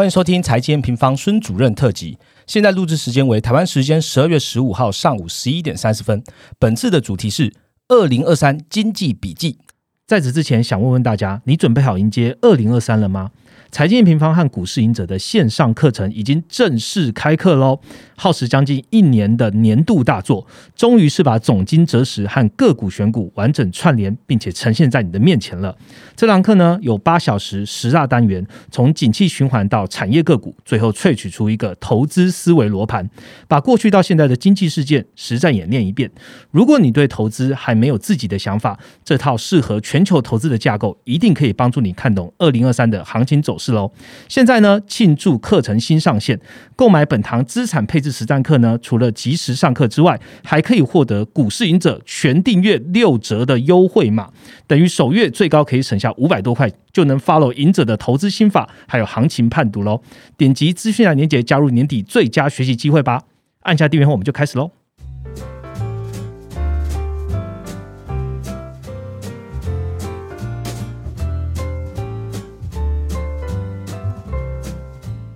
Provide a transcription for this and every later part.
欢迎收听财经平方孙主任特辑。现在录制时间为台湾时间十二月十五号上午十一点三十分。本次的主题是二零二三经济笔记。在此之前，想问问大家，你准备好迎接二零二三了吗？财经平方和股市赢者的线上课程已经正式开课喽！耗时将近一年的年度大作，终于是把总金择时和个股选股完整串联，并且呈现在你的面前了。这堂课呢，有八小时十大单元，从景气循环到产业个股，最后萃取出一个投资思维罗盘，把过去到现在的经济事件实战演练一遍。如果你对投资还没有自己的想法，这套适合全球投资的架构，一定可以帮助你看懂二零二三的行情走。是喽，现在呢，庆祝课程新上线，购买本堂资产配置实战课呢，除了及时上课之外，还可以获得股市赢者全订阅六折的优惠码，等于首月最高可以省下五百多块，就能 follow 赢者的投资心法，还有行情判读喽。点击资讯栏链接加入年底最佳学习机会吧，按下订阅后我们就开始喽。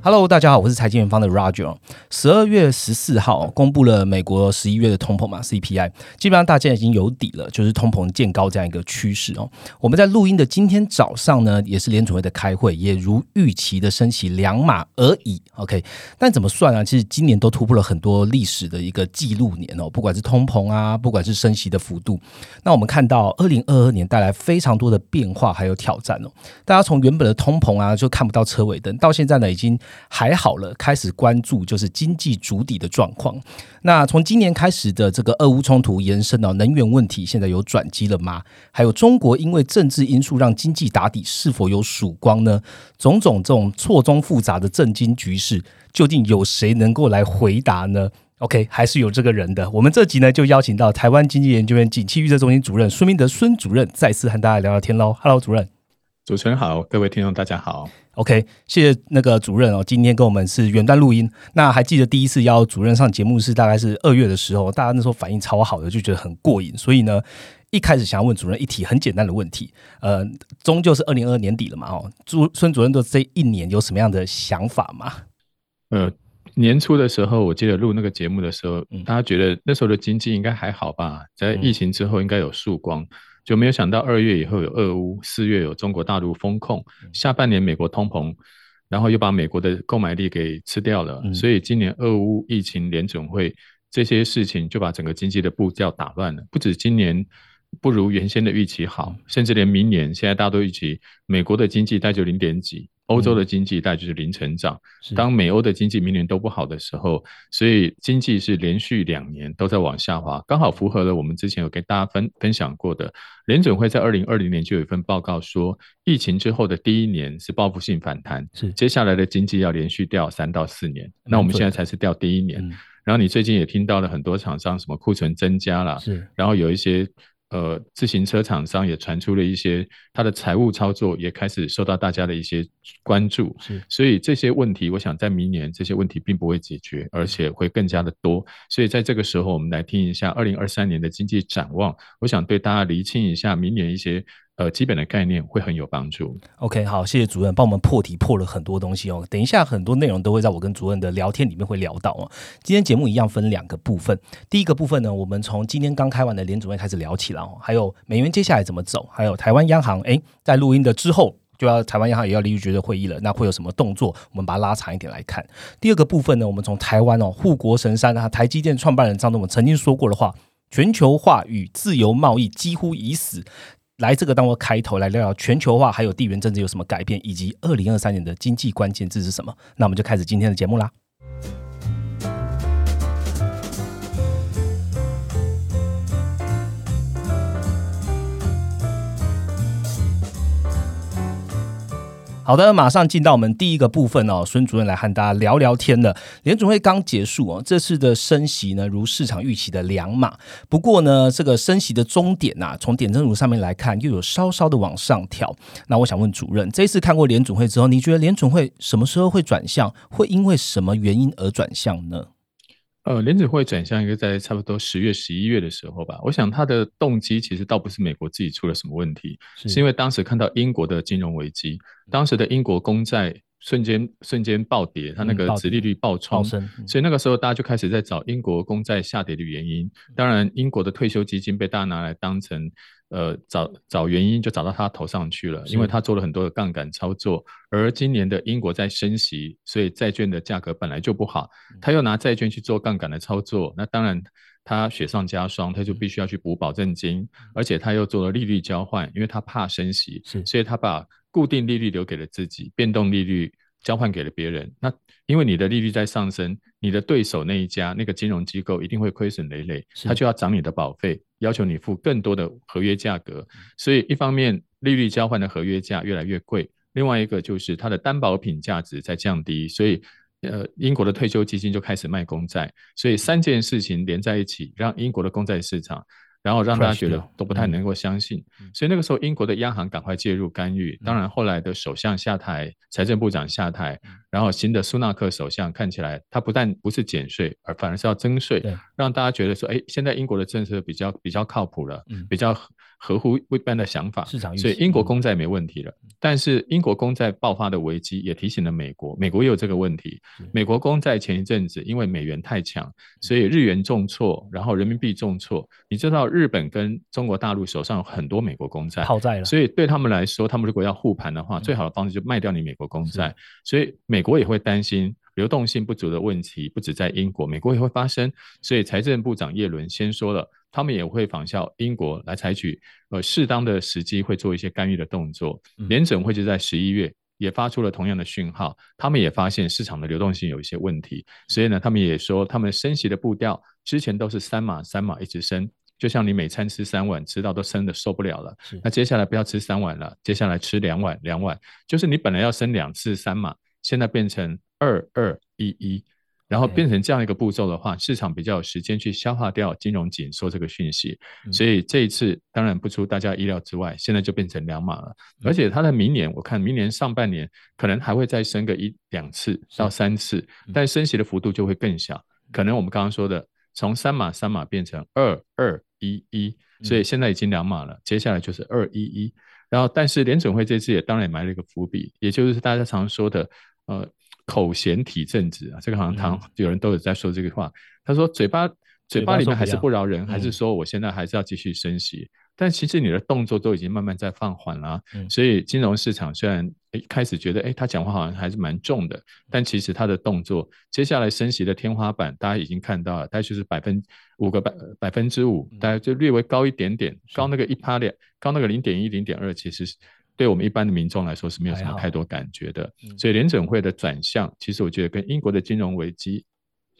Hello，大家好，我是财经元方的 Roger。十二月十四号公布了美国十一月的通膨嘛 CPI，基本上大家已经有底了，就是通膨见高这样一个趋势哦。我们在录音的今天早上呢，也是联储会的开会，也如预期的升起两码而已。OK，但怎么算呢？其实今年都突破了很多历史的一个记录年哦，不管是通膨啊，不管是升息的幅度。那我们看到二零二二年带来非常多的变化还有挑战哦。大家从原本的通膨啊就看不到车尾灯，到现在呢已经。还好了，开始关注就是经济主底的状况。那从今年开始的这个俄乌冲突延伸到能源问题，现在有转机了吗？还有中国因为政治因素让经济打底，是否有曙光呢？种种这种错综复杂的政经局势，究竟有谁能够来回答呢？OK，还是有这个人的。我们这集呢，就邀请到台湾经济研究院景气预测中心主任孙明德孙主任，再次和大家聊聊天喽。Hello，主任。主持人好，各位听众大家好。OK，谢谢那个主任哦，今天跟我们是远端录音。那还记得第一次邀主任上节目是大概是二月的时候，大家那时候反应超好的，就觉得很过瘾。所以呢，一开始想要问主任一题很简单的问题，呃，终究是二零二二年底了嘛，哦，朱孙主任对这一年有什么样的想法吗？呃，年初的时候，我记得录那个节目的时候，大家觉得那时候的经济应该还好吧，在疫情之后应该有曙光。就没有想到二月以后有俄乌，四月有中国大陆风控，下半年美国通膨，然后又把美国的购买力给吃掉了，所以今年俄乌疫情联准会这些事情就把整个经济的步调打乱了。不止今年不如原先的预期好，甚至连明年现在大家都预期美国的经济大概就零点几。欧洲的经济大概就是零成长，当美欧的经济明年都不好的时候，所以经济是连续两年都在往下滑，刚好符合了我们之前有跟大家分分享过的，联准会在二零二零年就有一份报告说，疫情之后的第一年是报复性反弹，是接下来的经济要连续掉三到四年，那我们现在才是掉第一年，然后你最近也听到了很多厂商什么库存增加了，是，然后有一些。呃，自行车厂商也传出了一些，他的财务操作也开始受到大家的一些关注。是，所以这些问题，我想在明年这些问题并不会解决，而且会更加的多。所以在这个时候，我们来听一下二零二三年的经济展望，我想对大家厘清一下明年一些。呃，基本的概念会很有帮助。OK，好，谢谢主任帮我们破题破了很多东西哦。等一下，很多内容都会在我跟主任的聊天里面会聊到哦。今天节目一样分两个部分，第一个部分呢，我们从今天刚开完的联主任开始聊起了哦，还有美元接下来怎么走，还有台湾央行哎，在录音的之后就要台湾央行也要利率决策会议了，那会有什么动作？我们把它拉长一点来看。第二个部分呢，我们从台湾哦，护国神山啊，台积电创办人张忠谋曾经说过的话：全球化与自由贸易几乎已死。来这个当我开头来聊聊全球化还有地缘政治有什么改变，以及二零二三年的经济关键字是什么？那我们就开始今天的节目啦。好的，马上进到我们第一个部分哦，孙主任来和大家聊聊天了。联总会刚结束哦，这次的升息呢，如市场预期的两码。不过呢，这个升息的终点呐，从点阵图上面来看，又有稍稍的往上跳。那我想问主任，这次看过联总会之后，你觉得联总会什么时候会转向？会因为什么原因而转向呢？呃，联储会转向一个在差不多十月、十一月的时候吧。我想它的动机其实倒不是美国自己出了什么问题，是因为当时看到英国的金融危机，当时的英国公债瞬间瞬间暴跌，它那个殖利率暴冲，所以那个时候大家就开始在找英国公债下跌的原因。当然，英国的退休基金被大家拿来当成呃找找原因，就找到他头上去了，因为他做了很多的杠杆操作。而今年的英国在升息，所以债券的价格本来就不好，他又拿债券去做杠杆的操作，那当然他雪上加霜，他就必须要去补保证金，而且他又做了利率交换，因为他怕升息，所以他把。固定利率留给了自己，变动利率交换给了别人。那因为你的利率在上升，你的对手那一家那个金融机构一定会亏损累累，他就要涨你的保费，要求你付更多的合约价格。所以一方面利率交换的合约价越来越贵，另外一个就是它的担保品价值在降低。所以呃，英国的退休基金就开始卖公债。所以三件事情连在一起，让英国的公债市场。然后让大家觉得都不太能够相信，所以那个时候英国的央行赶快介入干预。当然后来的首相下台，财政部长下台，然后新的苏纳克首相看起来他不但不是减税，而反而是要增税，让大家觉得说，哎，现在英国的政策比较比较靠谱了，比较。合乎一般的想法，市场所以英国公债没问题了。但是英国公债爆发的危机也提醒了美国，美国也有这个问题。美国公债前一阵子因为美元太强，所以日元重挫，然后人民币重挫。你知道日本跟中国大陆手上有很多美国公债，套债了。所以对他们来说，他们如果要护盘的话，最好的方式就卖掉你美国公债。所以美国也会担心流动性不足的问题，不止在英国，美国也会发生。所以财政部长耶伦先说了。他们也会仿效英国来采取呃适当的时机会做一些干预的动作。联准会就在十一月也发出了同样的讯号，他们也发现市场的流动性有一些问题，所以呢，他们也说他们升息的步调之前都是三码三码一直升，就像你每餐吃三碗，吃到都升的受不了了。那接下来不要吃三碗了，接下来吃两碗两碗，就是你本来要升两次三码，现在变成二二一一。然后变成这样一个步骤的话，市场比较有时间去消化掉金融紧缩这个讯息，所以这一次当然不出大家意料之外，现在就变成两码了。而且它的明年，我看明年上半年可能还会再升个一两次到三次，但升息的幅度就会更小，可能我们刚刚说的从三码三码变成二二一一，所以现在已经两码了，接下来就是二一一。然后，但是联准会这次也当然埋了一个伏笔，也就是大家常说的呃。口嫌体正直啊，这个好像常有人都有在说这个话。他说嘴巴嘴巴里面还是不饶人，还是说我现在还是要继续升息？但其实你的动作都已经慢慢在放缓了。所以金融市场虽然一开始觉得，哎，他讲话好像还是蛮重的，但其实他的动作，接下来升息的天花板大家已经看到了，大概就是百分五个百百分之五，大概就略微高一点点，高那个一趴两，高那个零点一零点二，其实是。对我们一般的民众来说是没有什么太多感觉的，所以联准会的转向，其实我觉得跟英国的金融危机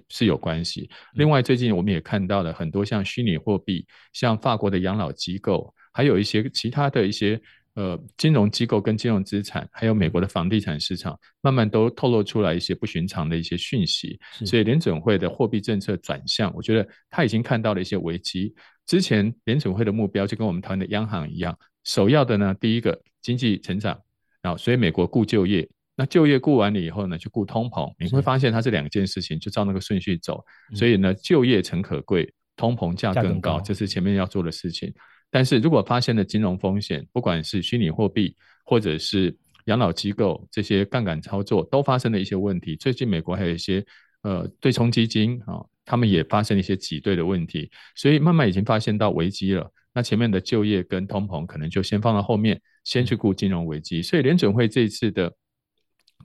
是有关系。另外，最近我们也看到了很多像虚拟货币、像法国的养老机构，还有一些其他的一些呃金融机构跟金融资产，还有美国的房地产市场，慢慢都透露出来一些不寻常的一些讯息。所以联准会的货币政策转向，我觉得他已经看到了一些危机。之前联准会的目标就跟我们台湾的央行一样。首要的呢，第一个经济成长，然后所以美国顾就业，那就业顾完了以后呢，就顾通膨。你会发现它这两件事情就照那个顺序走。所以呢，就业诚可贵，通膨价更高，这是前面要做的事情。但是如果发现了金融风险，不管是虚拟货币或者是养老机构这些杠杆操作都发生了一些问题。最近美国还有一些呃对冲基金啊，他们也发生了一些挤兑的问题，所以慢慢已经发现到危机了。那前面的就业跟通膨可能就先放到后面，先去顾金融危机。所以联准会这一次的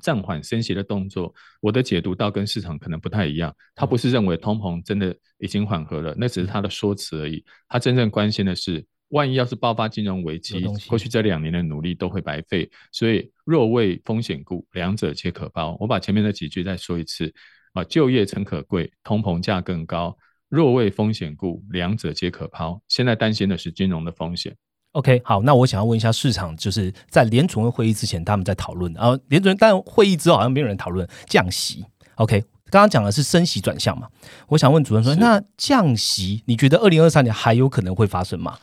暂缓升息的动作，我的解读到跟市场可能不太一样。他不是认为通膨真的已经缓和了，那只是他的说辞而已。他真正关心的是，万一要是爆发金融危机，过去这两年的努力都会白费。所以若为风险故，两者皆可包。我把前面的几句再说一次啊，就业诚可贵，通膨价更高。若为风险故，两者皆可抛。现在担心的是金融的风险。OK，好，那我想要问一下市场，就是在联储会会议之前，他们在讨论，然后联储但会议之后好像没有人讨论降息。OK，刚刚讲的是升息转向嘛？我想问主任说，那降息，你觉得二零二三年还有可能会发生吗？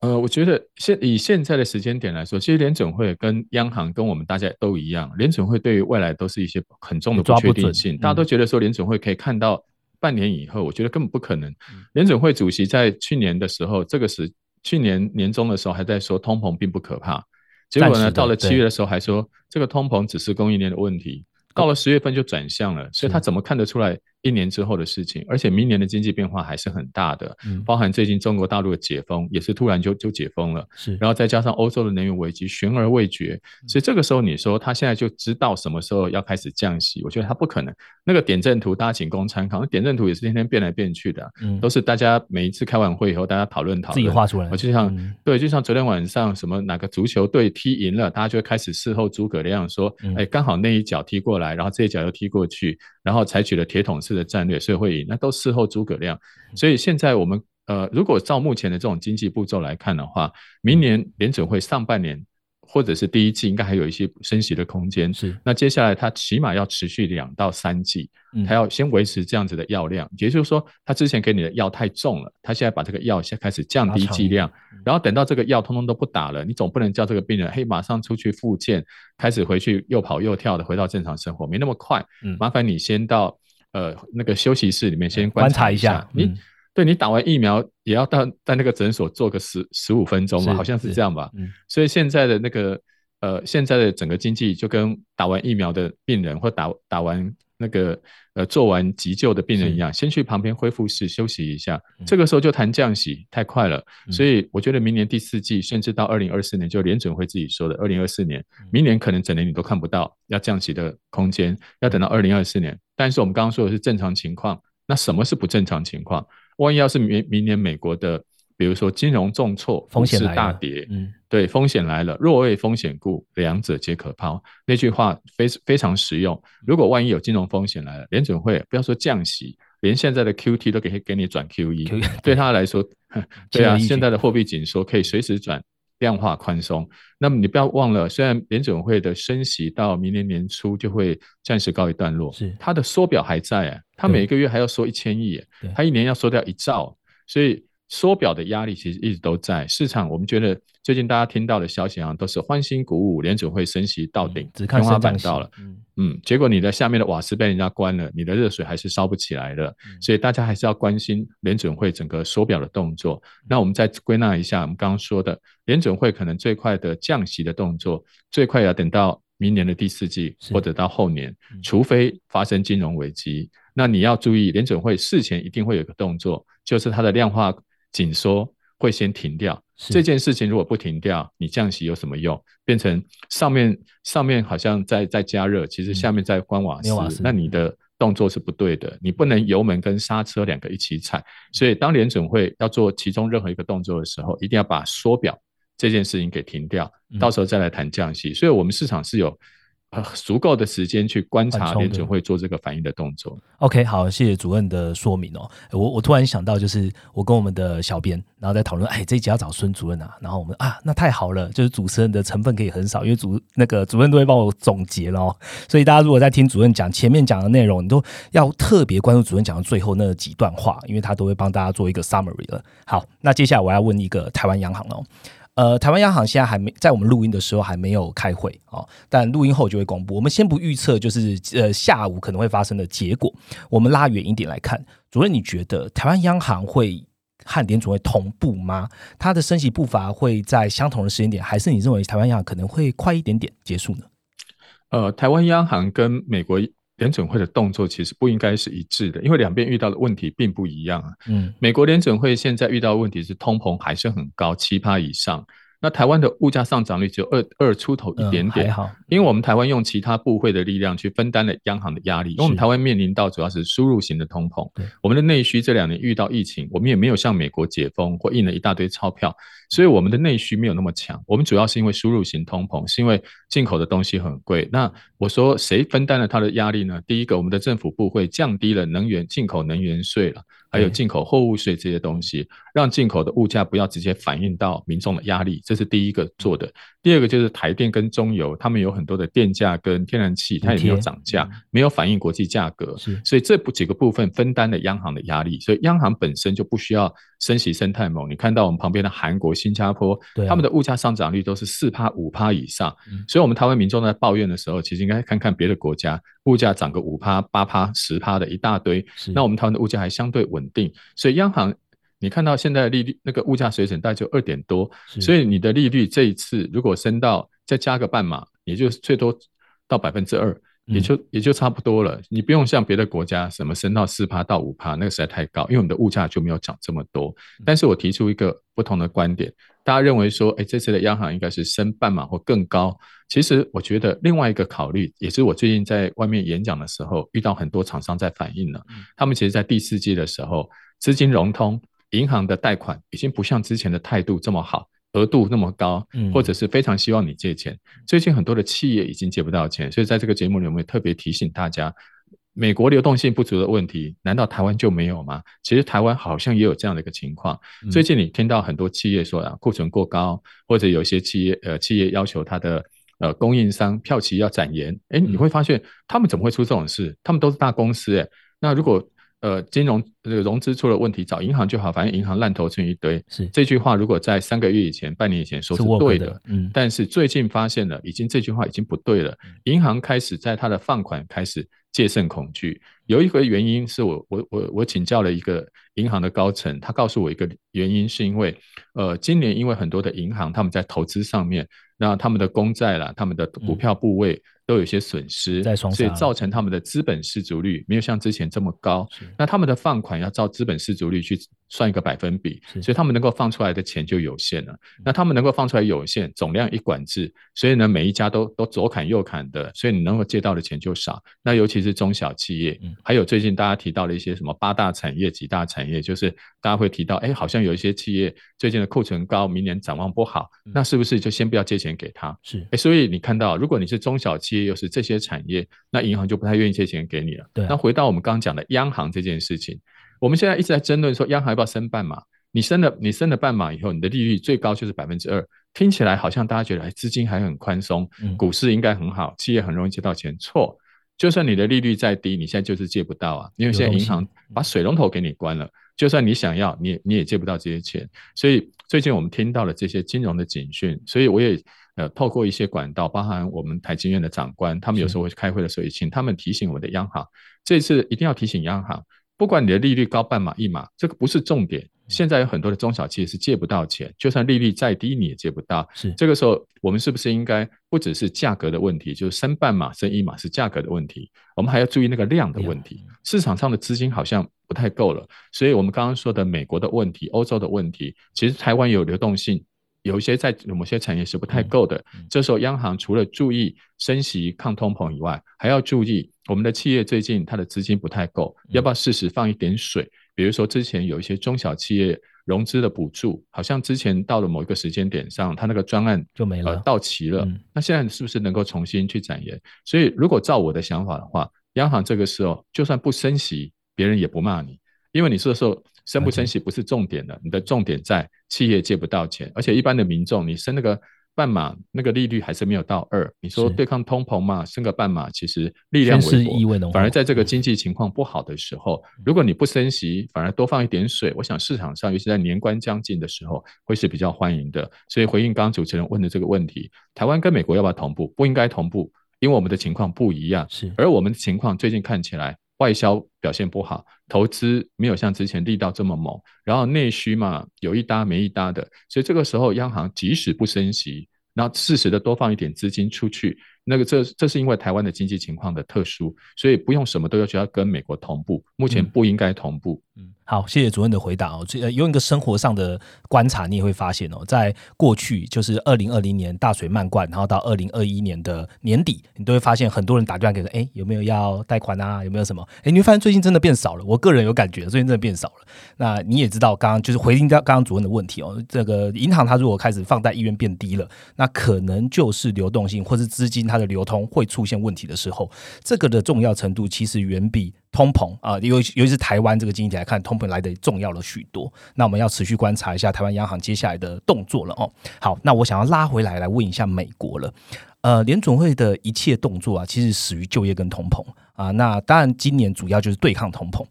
呃，我觉得现以现在的时间点来说，其实联准会跟央行跟我们大家都一样，联准会对于未来都是一些很重的不确定性。大家都觉得说联准会可以看到。半年以后，我觉得根本不可能。联准会主席在去年的时候，这个时去年年中的时候还在说通膨并不可怕，结果呢，到了七月的时候还说这个通膨只是供应链的问题，到了十月份就转向了，所以他怎么看得出来？一年之后的事情，而且明年的经济变化还是很大的，嗯，包含最近中国大陆的解封也是突然就就解封了，是，然后再加上欧洲的能源危机悬而未决，所以这个时候你说他现在就知道什么时候要开始降息，我觉得他不可能。那个点阵图大家仅供参考，那点阵图也是天天变来变去的，嗯，都是大家每一次开完会以后大家讨论讨论，自己画出来。我就像对，就像昨天晚上什么哪个足球队踢赢了，大家就会开始事后诸葛亮说，哎，刚好那一脚踢过来，然后这一脚又踢过去。然后采取了铁桶式的战略，所以会赢。那都事后诸葛亮。所以现在我们呃，如果照目前的这种经济步骤来看的话，明年联准会上半年或者是第一季应该还有一些升息的空间。是。那接下来它起码要持续两到三季，它要先维持这样子的药量。也就是说，它之前给你的药太重了，它现在把这个药先开始降低剂量。然后等到这个药通通都不打了，你总不能叫这个病人嘿马上出去复健，开始回去又跑又跳的回到正常生活，没那么快。嗯，麻烦你先到呃那个休息室里面先观察一下。你对你打完疫苗也要到在那个诊所做个十十五分钟嘛，好像是这样吧。嗯，所以现在的那个呃现在的整个经济就跟打完疫苗的病人或打打完。那个呃，做完急救的病人一样，先去旁边恢复室休息一下。这个时候就谈降息，太快了。所以我觉得明年第四季，甚至到二零二四年，就联准会自己说的，二零二四年，明年可能整年你都看不到要降息的空间，要等到二零二四年。但是我们刚刚说的是正常情况，那什么是不正常情况？万一要是明明年美国的。比如说金融重挫，风险大跌，嗯，对，风险来了，若为风险故，两者皆可抛。那句话非非常实用。如果万一有金融风险来了，联准会不要说降息，连现在的 Q T 都可以给你转 Q E，对他来说，对啊，现在的货币紧缩可以随时转量化宽松。那么你不要忘了，虽然联准会的升息到明年年初就会暂时告一段落，是它的缩表还在啊，它每个月还要缩一千亿，它一年要缩掉一兆，所以。缩表的压力其实一直都在市场，我们觉得最近大家听到的消息啊，都是欢欣鼓舞，联准会升息到顶，天花板到了，嗯嗯，结果你的下面的瓦斯被人家关了，你的热水还是烧不起来的，所以大家还是要关心联准会整个缩表的动作。那我们再归纳一下，我们刚刚说的联准会可能最快的降息的动作，最快要等到明年的第四季或者到后年，除非发生金融危机。那你要注意，联准会事前一定会有个动作，就是它的量化。紧缩会先停掉这件事情，如果不停掉，你降息有什么用？变成上面上面好像在在加热，其实下面在关瓦斯，那你的动作是不对的。你不能油门跟刹车两个一起踩。所以当联准会要做其中任何一个动作的时候，一定要把缩表这件事情给停掉，到时候再来谈降息。所以我们市场是有。呃，足够的时间去观察联准会做这个反应的动作。OK，好，谢谢主任的说明哦。我我突然想到，就是我跟我们的小编，然后在讨论，哎，这一集要找孙主任啊。然后我们啊，那太好了，就是主持人的成分可以很少，因为主那个主任都会帮我总结了哦。所以大家如果在听主任讲前面讲的内容，你都要特别关注主任讲的最后那几段话，因为他都会帮大家做一个 summary 了。好，那接下来我要问一个台湾央行哦。呃，台湾央行现在还没在我们录音的时候还没有开会哦，但录音后就会公布。我们先不预测，就是呃下午可能会发生的结果。我们拉远一点来看，主任，你觉得台湾央行会和联储会同步吗？它的升息步伐会在相同的时间点，还是你认为台湾央行可能会快一点点结束呢？呃，台湾央行跟美国。联准会的动作其实不应该是一致的，因为两边遇到的问题并不一样啊。嗯，美国联准会现在遇到的问题是通膨还是很高，七趴以上。那台湾的物价上涨率只有二二出头一点点，因为我们台湾用其他部会的力量去分担了央行的压力，因为我们台湾面临到主要是输入型的通膨，我们的内需这两年遇到疫情，我们也没有像美国解封或印了一大堆钞票，所以我们的内需没有那么强。我们主要是因为输入型通膨，是因为进口的东西很贵。那我说谁分担了它的压力呢？第一个，我们的政府部会降低了能源进口能源税了。还有进口货物税这些东西，让进口的物价不要直接反映到民众的压力，这是第一个做的。第二个就是台电跟中油，他们有很多的电价跟天然气，它也没有涨价，没有反映国际价格，所以这不几个部分分担了央行的压力，所以央行本身就不需要升息生态猛。你看到我们旁边的韩国、新加坡，他们的物价上涨率都是四趴五趴以上，所以我们台湾民众在抱怨的时候，其实应该看看别的国家。物价涨个五趴、八趴、十趴的一大堆，那我们台湾的物价还相对稳定，所以央行你看到现在的利率那个物价水准大概就二点多，所以你的利率这一次如果升到再加个半码，也就最多到百分之二。也就也就差不多了，你不用像别的国家什么升到四趴到五趴，那个实在太高，因为我们的物价就没有涨这么多。但是我提出一个不同的观点，大家认为说，哎，这次的央行应该是升半码或更高。其实我觉得另外一个考虑，也是我最近在外面演讲的时候遇到很多厂商在反映了，他们其实在第四季的时候资金融通，银行的贷款已经不像之前的态度这么好。额度那么高，或者是非常希望你借钱。最近很多的企业已经借不到钱，所以在这个节目里，我们特别提醒大家，美国流动性不足的问题，难道台湾就没有吗？其实台湾好像也有这样的一个情况。最近你听到很多企业说啊，库存过高，或者有些企业呃企业要求它的呃供应商票期要展延。哎，你会发现他们怎么会出这种事？他们都是大公司哎。那如果呃，金融这个融资出了问题，找银行就好，反正银行烂头存一堆。是这句话，如果在三个月以前、半年以前说是对的，嗯，但是最近发现了，已经这句话已经不对了。银行开始在它的放款开始戒慎恐惧，有一个原因是我我我我请教了一个银行的高层，他告诉我一个原因是因为，呃，今年因为很多的银行他们在投资上面，那他们的公债啦，他们的股票部位。都有一些损失，所以造成他们的资本失足率没有像之前这么高。那他们的放款要照资本失足率去算一个百分比，所以他们能够放出来的钱就有限了。那他们能够放出来有限，总量一管制，所以呢，每一家都都左砍右砍的，所以你能够借到的钱就少。那尤其是中小企业，还有最近大家提到的一些什么八大产业、几大产业，就是大家会提到，哎，好像有一些企业最近的库存高，明年展望不好，那是不是就先不要借钱给他？是，哎，所以你看到，如果你是中小企业，又是这些产业，那银行就不太愿意借钱给你了。对，那回到我们刚刚讲的央行这件事情，我们现在一直在争论说，央行要不要升半码？你升了，你升了半码以后，你的利率最高就是百分之二，听起来好像大家觉得，哎，资金还很宽松，股市应该很好，企业很容易借到钱。错，就算你的利率再低，你现在就是借不到啊，因为现在银行把水龙头给你关了，就算你想要，你你也借不到这些钱。所以最近我们听到了这些金融的警讯，所以我也。呃，透过一些管道，包含我们台经院的长官，他们有时候会开会的时候，也请他们提醒我们的央行，这次一定要提醒央行，不管你的利率高半码一码，这个不是重点。现在有很多的中小企业是借不到钱，就算利率再低，你也借不到。是这个时候，我们是不是应该不只是价格的问题，就是升半码、升一码是价格的问题，我们还要注意那个量的问题。市场上的资金好像不太够了，所以我们刚刚说的美国的问题、欧洲的问题，其实台湾有流动性。有一些在某些产业是不太够的，这时候央行除了注意升息抗通膨以外，还要注意我们的企业最近它的资金不太够，要不要适时放一点水？比如说之前有一些中小企业融资的补助，好像之前到了某一个时间点上，它那个专案就没了，到期了。那现在是不是能够重新去展延？所以如果照我的想法的话，央行这个时候就算不升息，别人也不骂你，因为你说的时候。升不升息不是重点的，你的重点在企业借不到钱，而且一般的民众，你升那个半码，那个利率还是没有到二。你说对抗通膨嘛，升个半码，其实力量微薄。反而在这个经济情况不好的时候，如果你不升息，反而多放一点水，我想市场上，尤其在年关将近的时候，会是比较欢迎的。所以回应刚刚主持人问的这个问题，台湾跟美国要不要同步？不应该同步，因为我们的情况不一样。是，而我们的情况最近看起来。外销表现不好，投资没有像之前力道这么猛，然后内需嘛有一搭没一搭的，所以这个时候央行即使不升息，那适时的多放一点资金出去。那个这这是因为台湾的经济情况的特殊，所以不用什么都要求要跟美国同步，目前不应该同步。嗯，好，谢谢主任的回答哦。这用一个生活上的观察，你也会发现哦，在过去就是二零二零年大水漫灌，然后到二零二一年的年底，你都会发现很多人打电话给说，哎，有没有要贷款啊？有没有什么？哎，你会发现最近真的变少了。我个人有感觉，最近真的变少了。那你也知道，刚刚就是回应到刚刚主任的问题哦，这个银行它如果开始放贷意愿变低了，那可能就是流动性或是资金它。的流通会出现问题的时候，这个的重要程度其实远比通膨啊，尤尤其是台湾这个经济体来看，通膨来的重要了许多。那我们要持续观察一下台湾央行接下来的动作了哦。好，那我想要拉回来来问一下美国了。呃，联总会的一切动作啊，其实始于就业跟通膨啊。那当然，今年主要就是对抗通膨。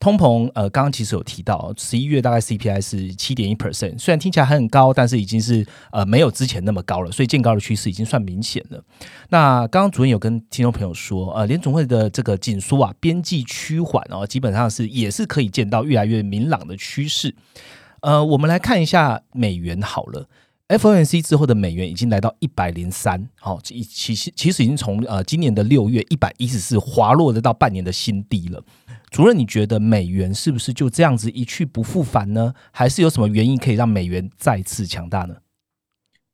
通膨，呃，刚刚其实有提到，十一月大概 CPI 是七点一 percent，虽然听起来还很高，但是已经是呃没有之前那么高了，所以见高的趋势已经算明显了。那刚刚主任有跟听众朋友说，呃，联总会的这个紧缩啊，边际趋缓哦，基本上是也是可以见到越来越明朗的趋势。呃，我们来看一下美元好了。FOMC 之后的美元已经来到一百零三，好，其其实其实已经从呃今年的六月一百一十四滑落的到半年的新低了。主任，你觉得美元是不是就这样子一去不复返呢？还是有什么原因可以让美元再次强大呢？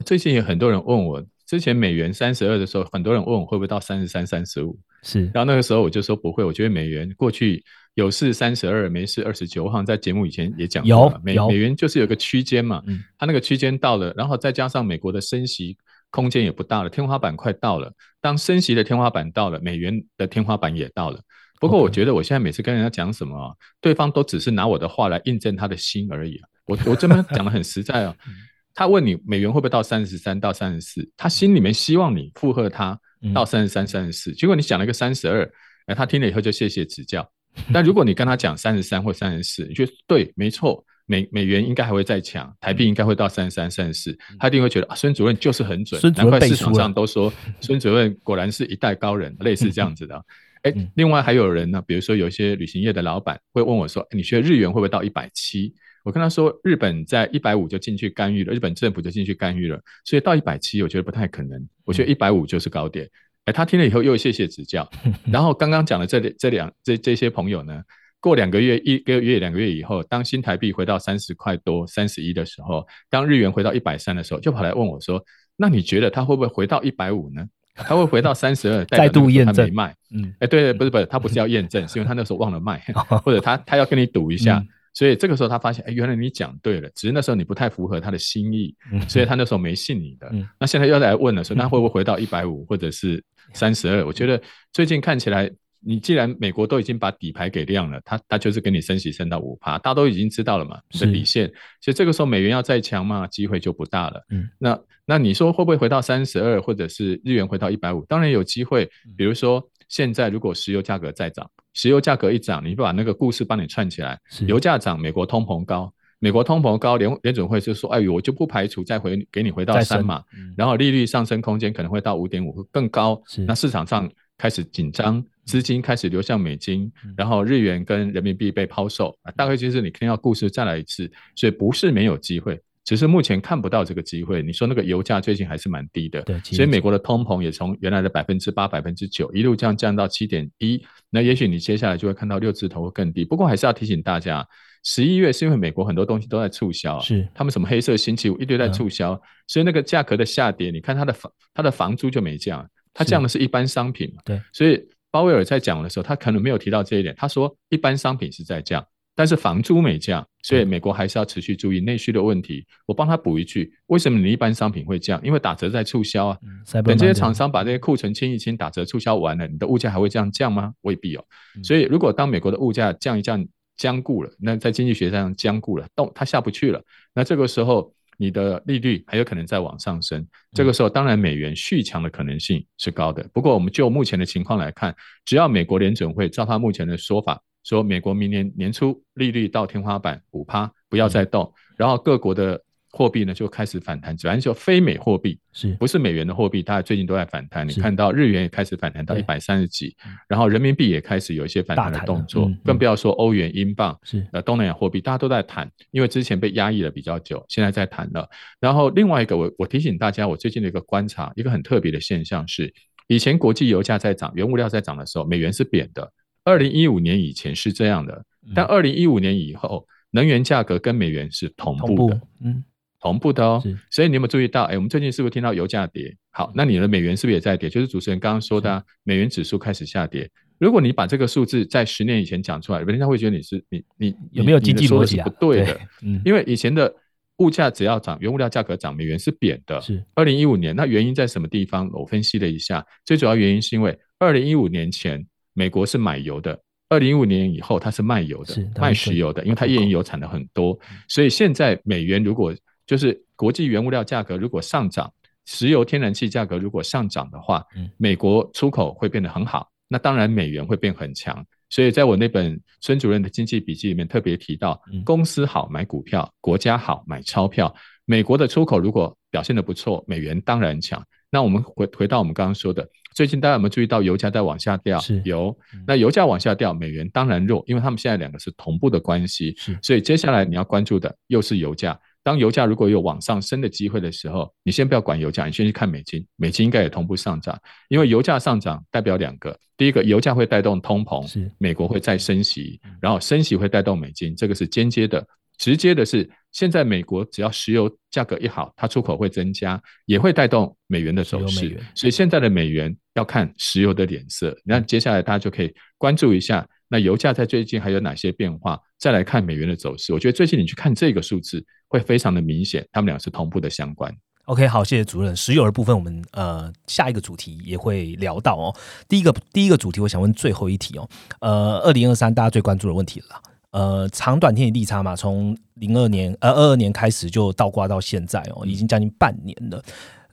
最近有很多人问我，之前美元三十二的时候，很多人问我会不会到三十三、三十五。是，然后那个时候我就说不会，我觉得美元过去有事三十二，没事二十九，我好像在节目以前也讲过了，美美元就是有个区间嘛，嗯它那个区间到了，然后再加上美国的升息空间也不大了，天花板快到了，当升息的天花板到了，美元的天花板也到了。不过我觉得我现在每次跟人家讲什么，对方都只是拿我的话来印证他的心而已啊。我我这边讲的很实在啊。他问你美元会不会到三十三到三十四，他心里面希望你附和他到三十三、三十四。结果你讲了一个三十二，哎，他听了以后就谢谢指教。但如果你跟他讲三十三或三十四，你觉得对，没错，美美元应该还会再强，台币应该会到三十三、三十四，他一定会觉得啊孙主任就是很准，难怪市场上都说 孙主任果然是一代高人，类似这样子的。哎，另外还有人呢，比如说有一些旅行业的老板会问我说：“你觉得日元会不会到一百七？”我跟他说：“日本在一百五就进去干预了，日本政府就进去干预了，所以到一百七，我觉得不太可能。我觉得一百五就是高点。”哎，他听了以后又谢谢指教。然后刚刚讲的这这两这这些朋友呢，过两个月、一个月、两个月以后，当新台币回到三十块多、三十一的时候，当日元回到一百三的时候，就跑来问我说：“那你觉得他会不会回到一百五呢？”他会回到三十二，再度验证卖。嗯，哎，对对，不是不是，他不是要验证，是因为他那时候忘了卖，或者他他要跟你赌一下，所以这个时候他发现，哎，原来你讲对了，只是那时候你不太符合他的心意，所以他那时候没信你的。那现在又来问了，说那会不会回到一百五或者是三十二？我觉得最近看起来。你既然美国都已经把底牌给亮了，它它就是给你升息升到五趴，大家都已经知道了嘛，是底线。所以这个时候美元要再强嘛，机会就不大了。嗯，那那你说会不会回到三十二，或者是日元回到一百五？当然有机会。比如说现在如果石油价格再涨，石油价格一涨，你把那个故事帮你串起来，油价涨，美国通膨高，美国通膨高，联联准会就说，哎，我就不排除再回给你回到三嘛，然后利率上升空间可能会到五点五更高。那市场上开始紧张。资金开始流向美金，然后日元跟人民币被抛售啊，大概就是你听到故事再来一次，所以不是没有机会，只是目前看不到这个机会。你说那个油价最近还是蛮低的，对，所以美国的通膨也从原来的百分之八、百分之九一路降降到七点一，那也许你接下来就会看到六字头会更低。不过还是要提醒大家，十一月是因为美国很多东西都在促销，是他们什么黑色星期五一堆在促销，所以那个价格的下跌，你看它的房它的房租就没降，它降的是一般商品嘛，对，所以。鲍威尔在讲的时候，他可能没有提到这一点。他说，一般商品是在降，但是房租没降，所以美国还是要持续注意内需的问题。我帮他补一句：为什么你一般商品会降？因为打折在促销啊。等这些厂商把这些库存清一清，打折促销完了，你的物价还会这样降吗？未必哦。所以，如果当美国的物价降一降，僵固了，那在经济学上僵固了，动它下不去了，那这个时候。你的利率还有可能再往上升，这个时候当然美元续强的可能性是高的。不过我们就目前的情况来看，只要美国联准会照他目前的说法，说美国明年年初利率到天花板五趴，不要再动，然后各国的。货币呢就开始反弹，主要就非美货币，是不是美元的货币？大家最近都在反弹。你看到日元也开始反弹到一百三十几，然后人民币也开始有一些反弹的动作，更不要说欧元、英镑，是呃东南亚货币，大家都在谈，因为之前被压抑了比较久，现在在谈了。然后另外一个，我我提醒大家，我最近的一个观察，一个很特别的现象是，以前国际油价在涨，原物料在涨的时候，美元是贬的。二零一五年以前是这样的，但二零一五年以后，能源价格跟美元是同步的，嗯。同步的哦，所以你有没有注意到？哎，我们最近是不是听到油价跌？好，那你的美元是不是也在跌？就是主持人刚刚说的，美元指数开始下跌。如果你把这个数字在十年以前讲出来，人家会觉得你是你你有没有经济逻辑不对的？嗯，因为以前的物价只要涨，原物料价格涨，美元是贬的。是二零一五年，那原因在什么地方？我分析了一下，最主要原因是因为二零一五年前美国是买油的，二零一五年以后它是卖油的，卖石油的，因为它页岩油产的很多，所以现在美元如果就是国际原物料价格如果上涨，石油天然气价格如果上涨的话，美国出口会变得很好，那当然美元会变很强。所以在我那本孙主任的经济笔记里面特别提到，公司好买股票，国家好买钞票。美国的出口如果表现的不错，美元当然强。那我们回回到我们刚刚说的，最近大家有没有注意到油价在往下掉？油。那油价往下掉，美元当然弱，因为他们现在两个是同步的关系。是。所以接下来你要关注的又是油价。当油价如果有往上升的机会的时候，你先不要管油价，你先去看美金，美金应该也同步上涨，因为油价上涨代表两个，第一个油价会带动通膨，是美国会再升息，然后升息会带动美金，这个是间接的。直接的是，现在美国只要石油价格一好，它出口会增加，也会带动美元的走势。所以现在的美元要看石油的脸色。那接下来大家就可以关注一下，那油价在最近还有哪些变化？再来看美元的走势。我觉得最近你去看这个数字，会非常的明显，他们俩是同步的相关。OK，好，谢谢主任。石油的部分，我们呃下一个主题也会聊到哦。第一个第一个主题，我想问最后一题哦。呃，二零二三大家最关注的问题了。呃，长短天的利差嘛，从零二年呃二二年开始就倒挂到现在哦，已经将近半年了。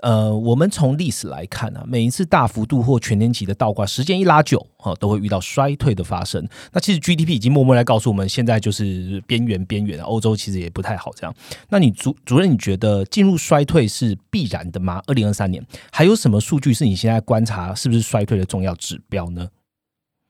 呃，我们从历史来看啊，每一次大幅度或全年期的倒挂，时间一拉久哈，都会遇到衰退的发生。那其实 GDP 已经默默来告诉我们，现在就是边缘边缘，欧洲其实也不太好这样。那你主主任，你觉得进入衰退是必然的吗？二零二三年还有什么数据是你现在观察是不是衰退的重要指标呢？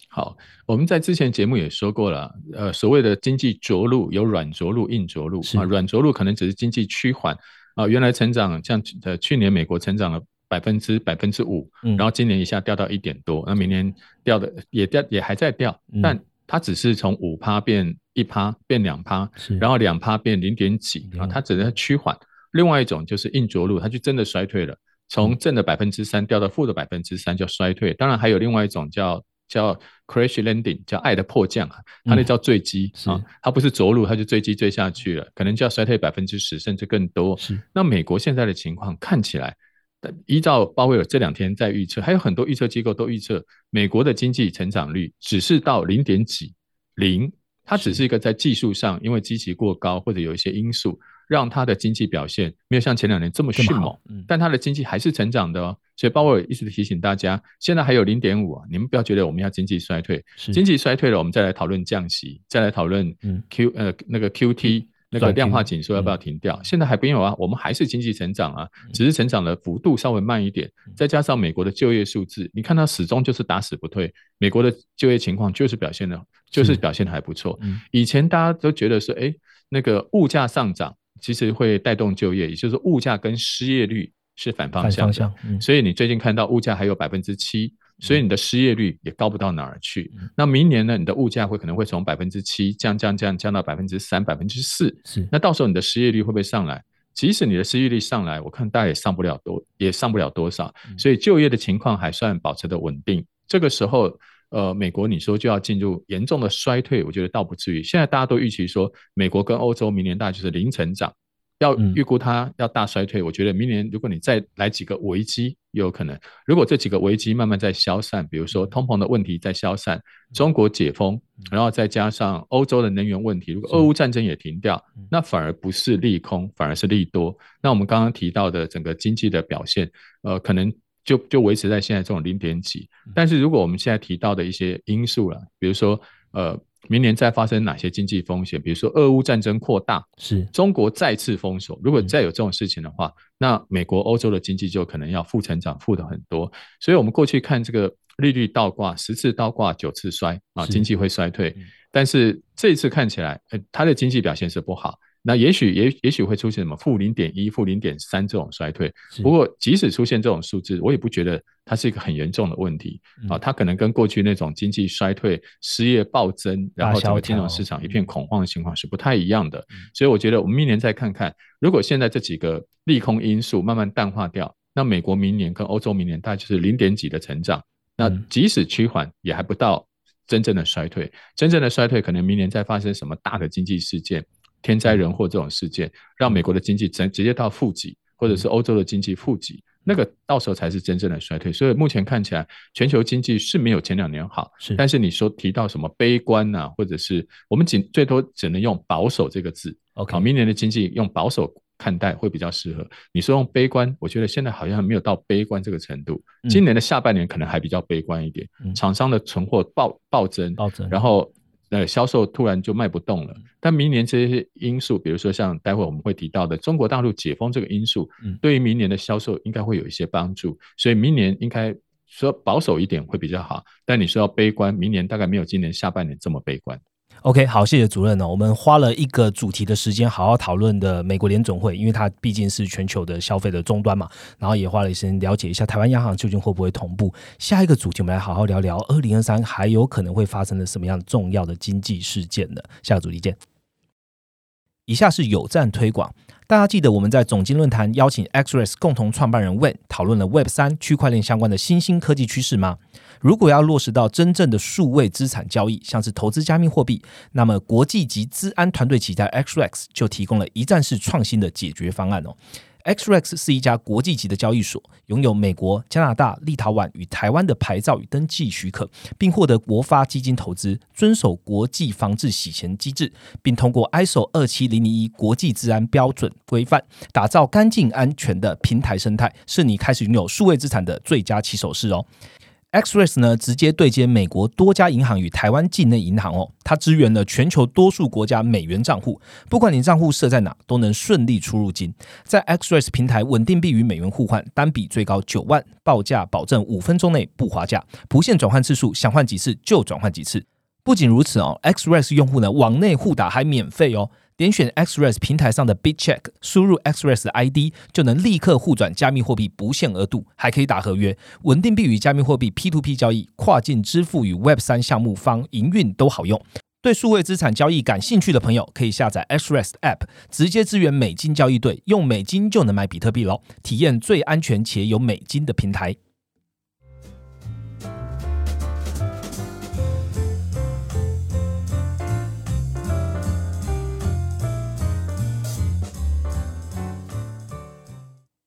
好，我们在之前节目也说过了，呃，所谓的经济着陆有软着陆、硬着陆啊，软着陆可能只是经济趋缓啊，原来成长像呃去年美国成长了百分之百分之五，然后今年一下掉到一点多，那明年掉的也掉也还在掉，但它只是从五趴变一趴变两趴，然后两趴变零点几啊，它只是趋缓。另外一种就是硬着陆，它就真的衰退了，从正的百分之三掉到负的百分之三叫衰退。当然还有另外一种叫。叫 crash landing，叫爱的迫降啊，它那叫坠机啊，它不是着陆，它就坠机坠下去了，可能就要衰退百分之十甚至更多。是，那美国现在的情况看起来，依照鲍威尔这两天在预测，还有很多预测机构都预测，美国的经济成长率只是到零点几零，它只是一个在技术上，因为基期过高或者有一些因素。让它的经济表现没有像前两年这么迅猛，但它的经济还是成长的哦。所以鲍威尔一直提醒大家，现在还有零点五啊，你们不要觉得我们要经济衰退，经济衰退了，我们再来讨论降息，再来讨论 Q 呃那个 QT 那个量化紧缩要不要停掉？现在还没有啊，我们还是经济成长啊，只是成长的幅度稍微慢一点。再加上美国的就业数字，你看它始终就是打死不退，美国的就业情况就是表现的，就是表现的还不错。以前大家都觉得说，哎，那个物价上涨。其实会带动就业，也就是物价跟失业率是反方向的。所以你最近看到物价还有百分之七，所以你的失业率也高不到哪儿去。那明年呢，你的物价会可能会从百分之七降降降降到百分之三、百分之四。是，那到时候你的失业率会不会上来？即使你的失业率上来，我看大概也上不了多，也上不了多少。所以就业的情况还算保持的稳定。这个时候。呃，美国你说就要进入严重的衰退，我觉得倒不至于。现在大家都预期说，美国跟欧洲明年大概就是零成长，要预估它要大衰退。我觉得明年如果你再来几个危机，有可能。如果这几个危机慢慢在消散，比如说通膨的问题在消散，中国解封，然后再加上欧洲的能源问题，如果俄乌战争也停掉，那反而不是利空，反而是利多。那我们刚刚提到的整个经济的表现，呃，可能。就就维持在现在这种零点几，但是如果我们现在提到的一些因素了，比如说呃，明年再发生哪些经济风险，比如说俄乌战争扩大，是中国再次封锁，如果再有这种事情的话，那美国、欧洲的经济就可能要负成长，负的很多。所以，我们过去看这个利率倒挂，十次倒挂九次衰啊，经济会衰退。但是这一次看起来，呃，它的经济表现是不好。那也许也也许会出现什么负零点一、负零点三这种衰退。不过，即使出现这种数字，我也不觉得它是一个很严重的问题啊。它可能跟过去那种经济衰退、失业暴增，然后整个金融市场一片恐慌的情况是不太一样的。所以，我觉得我们明年再看看，如果现在这几个利空因素慢慢淡化掉，那美国明年跟欧洲明年大概就是零点几的成长。那即使趋缓，也还不到真正的衰退。真正的衰退，可能明年再发生什么大的经济事件。天灾人祸这种事件，让美国的经济直直接到负极，或者是欧洲的经济负极，那个到时候才是真正的衰退。所以目前看起来，全球经济是没有前两年好。是，但是你说提到什么悲观啊，或者是我们仅最多只能用保守这个字。OK，好，明年的经济用保守看待会比较适合。你说用悲观，我觉得现在好像没有到悲观这个程度。今年的下半年可能还比较悲观一点，厂商的存货暴暴增，暴增，然后。呃，销售突然就卖不动了。但明年这些因素，比如说像待会我们会提到的中国大陆解封这个因素，对于明年的销售应该会有一些帮助。所以明年应该说保守一点会比较好。但你说要悲观，明年大概没有今年下半年这么悲观。OK，好，谢谢主任哦。我们花了一个主题的时间，好好讨论的美国联总会，因为它毕竟是全球的消费的终端嘛。然后也花了时间了解一下台湾央行究竟会不会同步。下一个主题，我们来好好聊聊二零二三还有可能会发生的什么样重要的经济事件呢？下个主题见。以下是有赞推广，大家记得我们在总经论坛邀请 XRS 共同创办人 Wen 讨论了 Web 三区块链相关的新兴科技趋势吗？如果要落实到真正的数位资产交易，像是投资加密货币，那么国际级资安团队旗下 XRX 就提供了一站式创新的解决方案哦。XRX 是一家国际级的交易所，拥有美国、加拿大、立陶宛与台湾的牌照与登记许可，并获得国发基金投资，遵守国际防治洗钱机制，并通过 ISO 二七零零一国际治安标准规范，打造干净安全的平台生态，是你开始拥有数位资产的最佳起手式哦。XRS 呢，直接对接美国多家银行与台湾境内银行哦，它支援了全球多数国家美元账户，不管你账户设在哪，都能顺利出入金。在 XRS 平台稳定币与美元互换，单笔最高九万，报价保证五分钟内不划价，不限转换次数，想换几次就转换几次。不仅如此哦，XRS 用户呢，往内互打还免费哦。点选 xres 平台上的 BitCheck，输入 xres ID，就能立刻互转加密货币，不限额度，还可以打合约。稳定币与加密货币 P2P 交易、跨境支付与 Web 三项目方营运都好用。对数位资产交易感兴趣的朋友，可以下载 xres App，直接支援美金交易对，用美金就能买比特币喽，体验最安全且有美金的平台。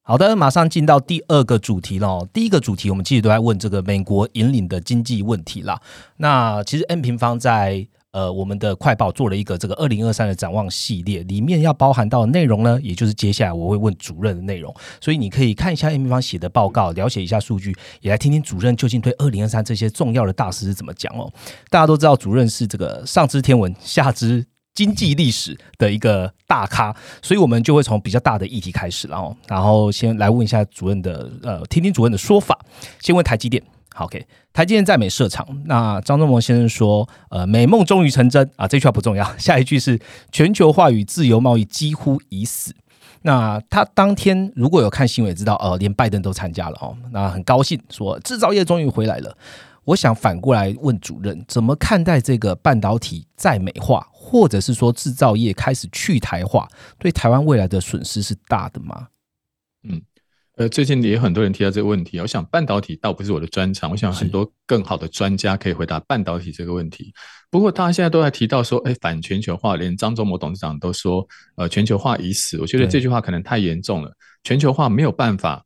好的，马上进到第二个主题了。第一个主题，我们继续都在问这个美国引领的经济问题啦。那其实 N 平方在呃我们的快报做了一个这个二零二三的展望系列，里面要包含到的内容呢，也就是接下来我会问主任的内容。所以你可以看一下 N 平方写的报告，了解一下数据，也来听听主任究竟对二零二三这些重要的大事是怎么讲哦。大家都知道，主任是这个上知天文，下知。经济历史的一个大咖，所以我们就会从比较大的议题开始，然后，然后先来问一下主任的，呃，听听主任的说法。先问台积电，好，OK，台积电在美设厂。那张忠谋先生说，呃，美梦终于成真啊，这句话不重要，下一句是全球化与自由贸易几乎已死。那他当天如果有看新闻，知道，呃，连拜登都参加了哦，那很高兴说制造业终于回来了。我想反过来问主任，怎么看待这个半导体在美化，或者是说制造业开始去台化，对台湾未来的损失是大的吗？嗯，呃，最近也有很多人提到这个问题。我想半导体倒不是我的专长，我想很多更好的专家可以回答半导体这个问题。不过大家现在都在提到说，哎，反全球化，连张忠谋董事长都说，呃，全球化已死。我觉得这句话可能太严重了，全球化没有办法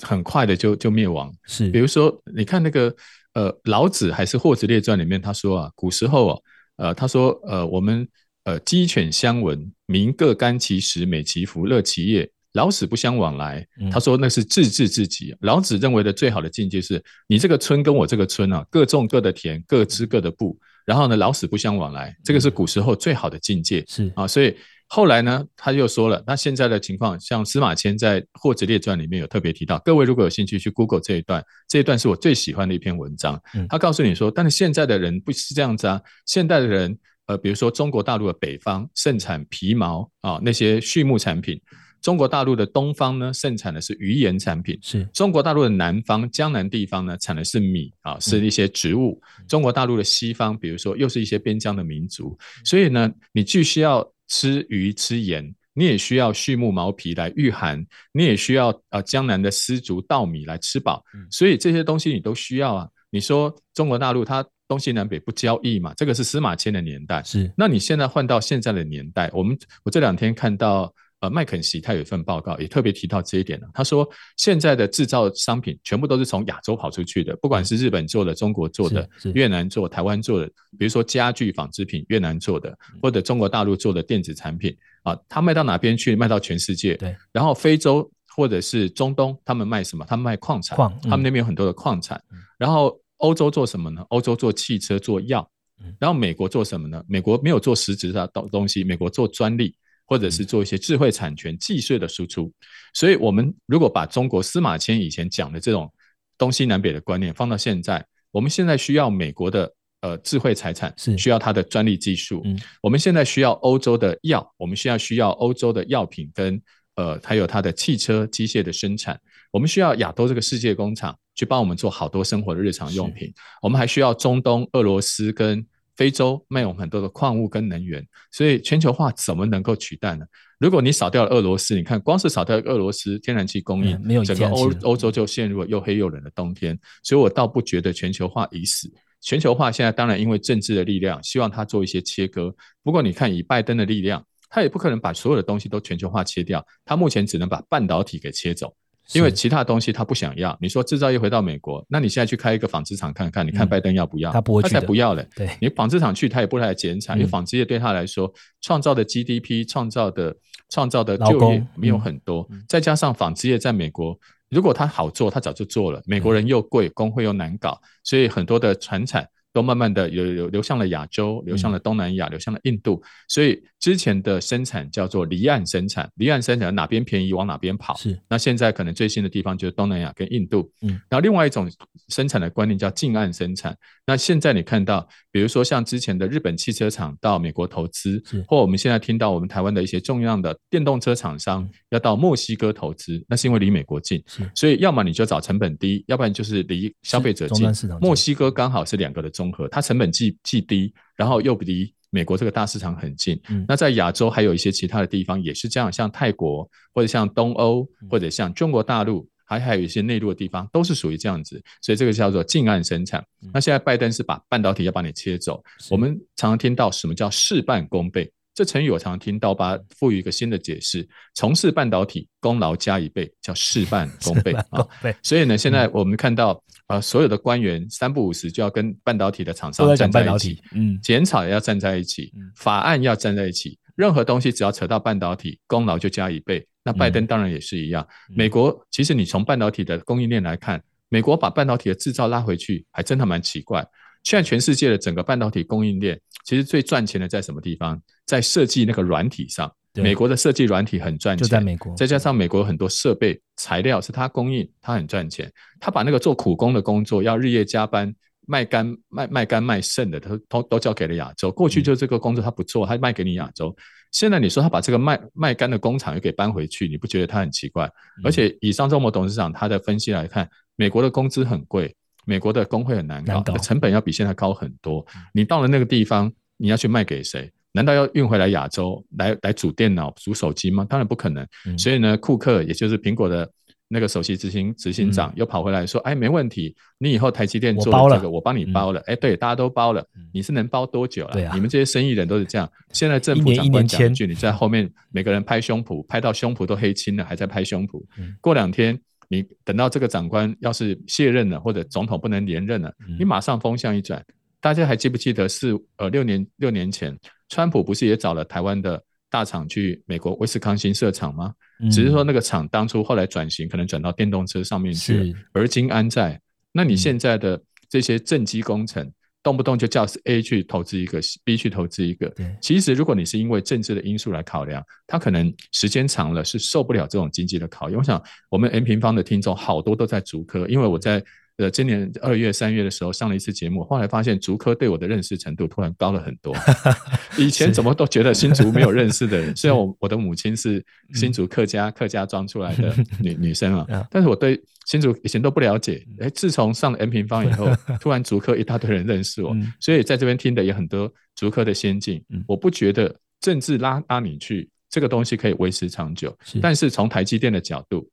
很快的就就灭亡。是，比如说你看那个。呃，老子还是《货子列传》里面他说啊，古时候啊，呃，他说呃，我们呃鸡犬相闻，民各甘其食，美其服，乐其业，老死不相往来。他说那是自治自己。老子认为的最好的境界是，你这个村跟我这个村啊，各种各的田，各织各的布，然后呢，老死不相往来，这个是古时候最好的境界。是啊，所以。后来呢，他又说了，那现在的情况，像司马迁在《货殖列传》里面有特别提到，各位如果有兴趣去 Google 这一段，这一段是我最喜欢的一篇文章。他告诉你说，但是现在的人不是这样子啊，现代的人，呃，比如说中国大陆的北方盛产皮毛啊，那些畜牧产品；中国大陆的东方呢，盛产的是渔盐产品；是中国大陆的南方江南地方呢，产的是米啊，是一些植物；中国大陆的西方，比如说又是一些边疆的民族。所以呢，你既需要。吃鱼吃盐，你也需要畜牧毛皮来御寒，你也需要啊江南的丝竹稻米来吃饱，所以这些东西你都需要啊。你说中国大陆它东西南北不交易嘛？这个是司马迁的年代，是。那你现在换到现在的年代，我们我这两天看到。呃，麦肯锡他有一份报告，也特别提到这一点呢。他说，现在的制造商品全部都是从亚洲跑出去的，不管是日本做的、中国做的、越南做、台湾做的，比如说家具、纺织品，越南做的，或者中国大陆做的电子产品啊，他卖到哪边去？卖到全世界。对。然后非洲或者是中东，他们卖什么？他们卖矿产，他们那边有很多的矿产。然后欧洲做什么呢？欧洲做汽车、做药。然后美国做什么呢？美国没有做实质的东东西，美国做专利。或者是做一些智慧产权技术的输出，所以，我们如果把中国司马迁以前讲的这种东西南北的观念放到现在，我们现在需要美国的呃智慧财产，是。需要它的专利技术。嗯，我们现在需要欧洲的药，我们需要需要欧洲的药品跟呃还有它的汽车机械的生产，我们需要亚洲这个世界工厂去帮我们做好多生活的日常用品，我们还需要中东、俄罗斯跟非洲卖我们很多的矿物跟能源，所以全球化怎么能够取代呢？如果你少掉了俄罗斯，你看光是少掉俄罗斯天然气供应，没有整个欧欧洲就陷入了又黑又冷的冬天。所以我倒不觉得全球化已死。全球化现在当然因为政治的力量，希望它做一些切割。不过你看以拜登的力量，他也不可能把所有的东西都全球化切掉，他目前只能把半导体给切走。因为其他东西他不想要，你说制造业回到美国，那你现在去开一个纺织厂看看，你看拜登要不要？他不会去他才不要嘞。对，你纺织厂去，他也不来减产，因为纺织业对他来说创造的 GDP、创造的创造的就业没有很多，再加上纺织业在美国，如果他好做，他早就做了。美国人又贵，工会又难搞，所以很多的船产。都慢慢的有有流向了亚洲，流向了东南亚，流向了印度。所以之前的生产叫做离岸生产，离岸生产哪边便宜往哪边跑。是。那现在可能最新的地方就是东南亚跟印度。嗯。然后另外一种生产的观念叫近岸生产。那现在你看到，比如说像之前的日本汽车厂到美国投资，或我们现在听到我们台湾的一些重要的电动车厂商要到墨西哥投资，那是因为离美国近。所以要么你就找成本低，要不然就是离消费者近。墨西哥刚好是两个的综合，它成本既既低，然后又离美国这个大市场很近。那在亚洲还有一些其他的地方也是这样，像泰国或者像东欧或者像中国大陆，还还有一些内陆的地方都是属于这样子。所以这个叫做近岸生产。那现在拜登是把半导体要把你切走。我们常常听到什么叫事半功倍。这成语我常常听到，把它赋予一个新的解释：从事半导体，功劳加一倍，叫事半 功倍啊。所以呢，现在我们看到啊，所有的官员三不五时就要跟半导体的厂商站在一起，嗯，剪草也要站在一起，法案要站在一起，任何东西只要扯到半导体，功劳就加一倍。那拜登当然也是一样。美国其实你从半导体的供应链来看，美国把半导体的制造拉回去，还真的蛮奇怪。现在全世界的整个半导体供应链，其实最赚钱的在什么地方？在设计那个软体上，美国的设计软体很赚钱。就在美国，再加上美国很多设备材料是他供应，他很赚钱。他把那个做苦工的工作，要日夜加班卖干卖卖干卖肾的，他都都交给了亚洲。过去就这个工作他不做，他卖给你亚洲。现在你说他把这个卖卖干的工厂又给搬回去，你不觉得他很奇怪？而且以上周末董事长他的分析来看，美国的工资很贵。美国的工会很难搞，成本要比现在高很多。你到了那个地方，你要去卖给谁？难道要运回来亚洲来来组电脑、组手机吗？当然不可能。所以呢，库克也就是苹果的那个首席执行执行长又跑回来说：“哎，没问题，你以后台积电做这个，我帮你包了。”哎，对，大家都包了。你是能包多久了？你们这些生意人都是这样。现在政府长官讲一句，你在后面每个人拍胸脯，拍到胸脯都黑青了，还在拍胸脯。过两天。你等到这个长官要是卸任了，或者总统不能连任了，你马上风向一转。大家还记不记得是呃六年六年前，川普不是也找了台湾的大厂去美国威斯康星设厂吗？只是说那个厂当初后来转型，可能转到电动车上面去了，而今安在？那你现在的这些政绩工程？动不动就叫 A 去投资一个，B 去投资一个。其实如果你是因为政治的因素来考量，他可能时间长了是受不了这种经济的考验。我想我们 M 平方的听众好多都在足科，因为我在。呃，今年二月、三月的时候上了一次节目，后来发现竹科对我的认识程度突然高了很多。以前怎么都觉得新竹没有认识的人，虽然我我的母亲是新竹客家客家庄出来的 女女生啊，但是我对新竹以前都不了解。哎，自从上了 M 平方以后，突然竹科一大堆人认识我，所以在这边听的也很多竹科的先进。我不觉得政治拉拉你去这个东西可以维持长久，但是从台积电的角度，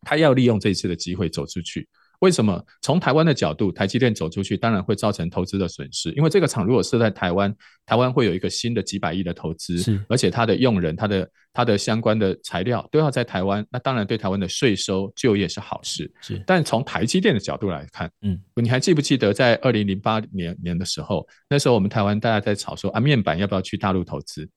他要利用这次的机会走出去。为什么从台湾的角度，台积电走出去，当然会造成投资的损失。因为这个厂如果设在台湾，台湾会有一个新的几百亿的投资，是，而且它的用人、它的它的相关的材料都要在台湾，那当然对台湾的税收、就业是好事。是，但从台积电的角度来看，嗯，你还记不记得在二零零八年年的时候，那时候我们台湾大家在吵说啊，面板要不要去大陆投资？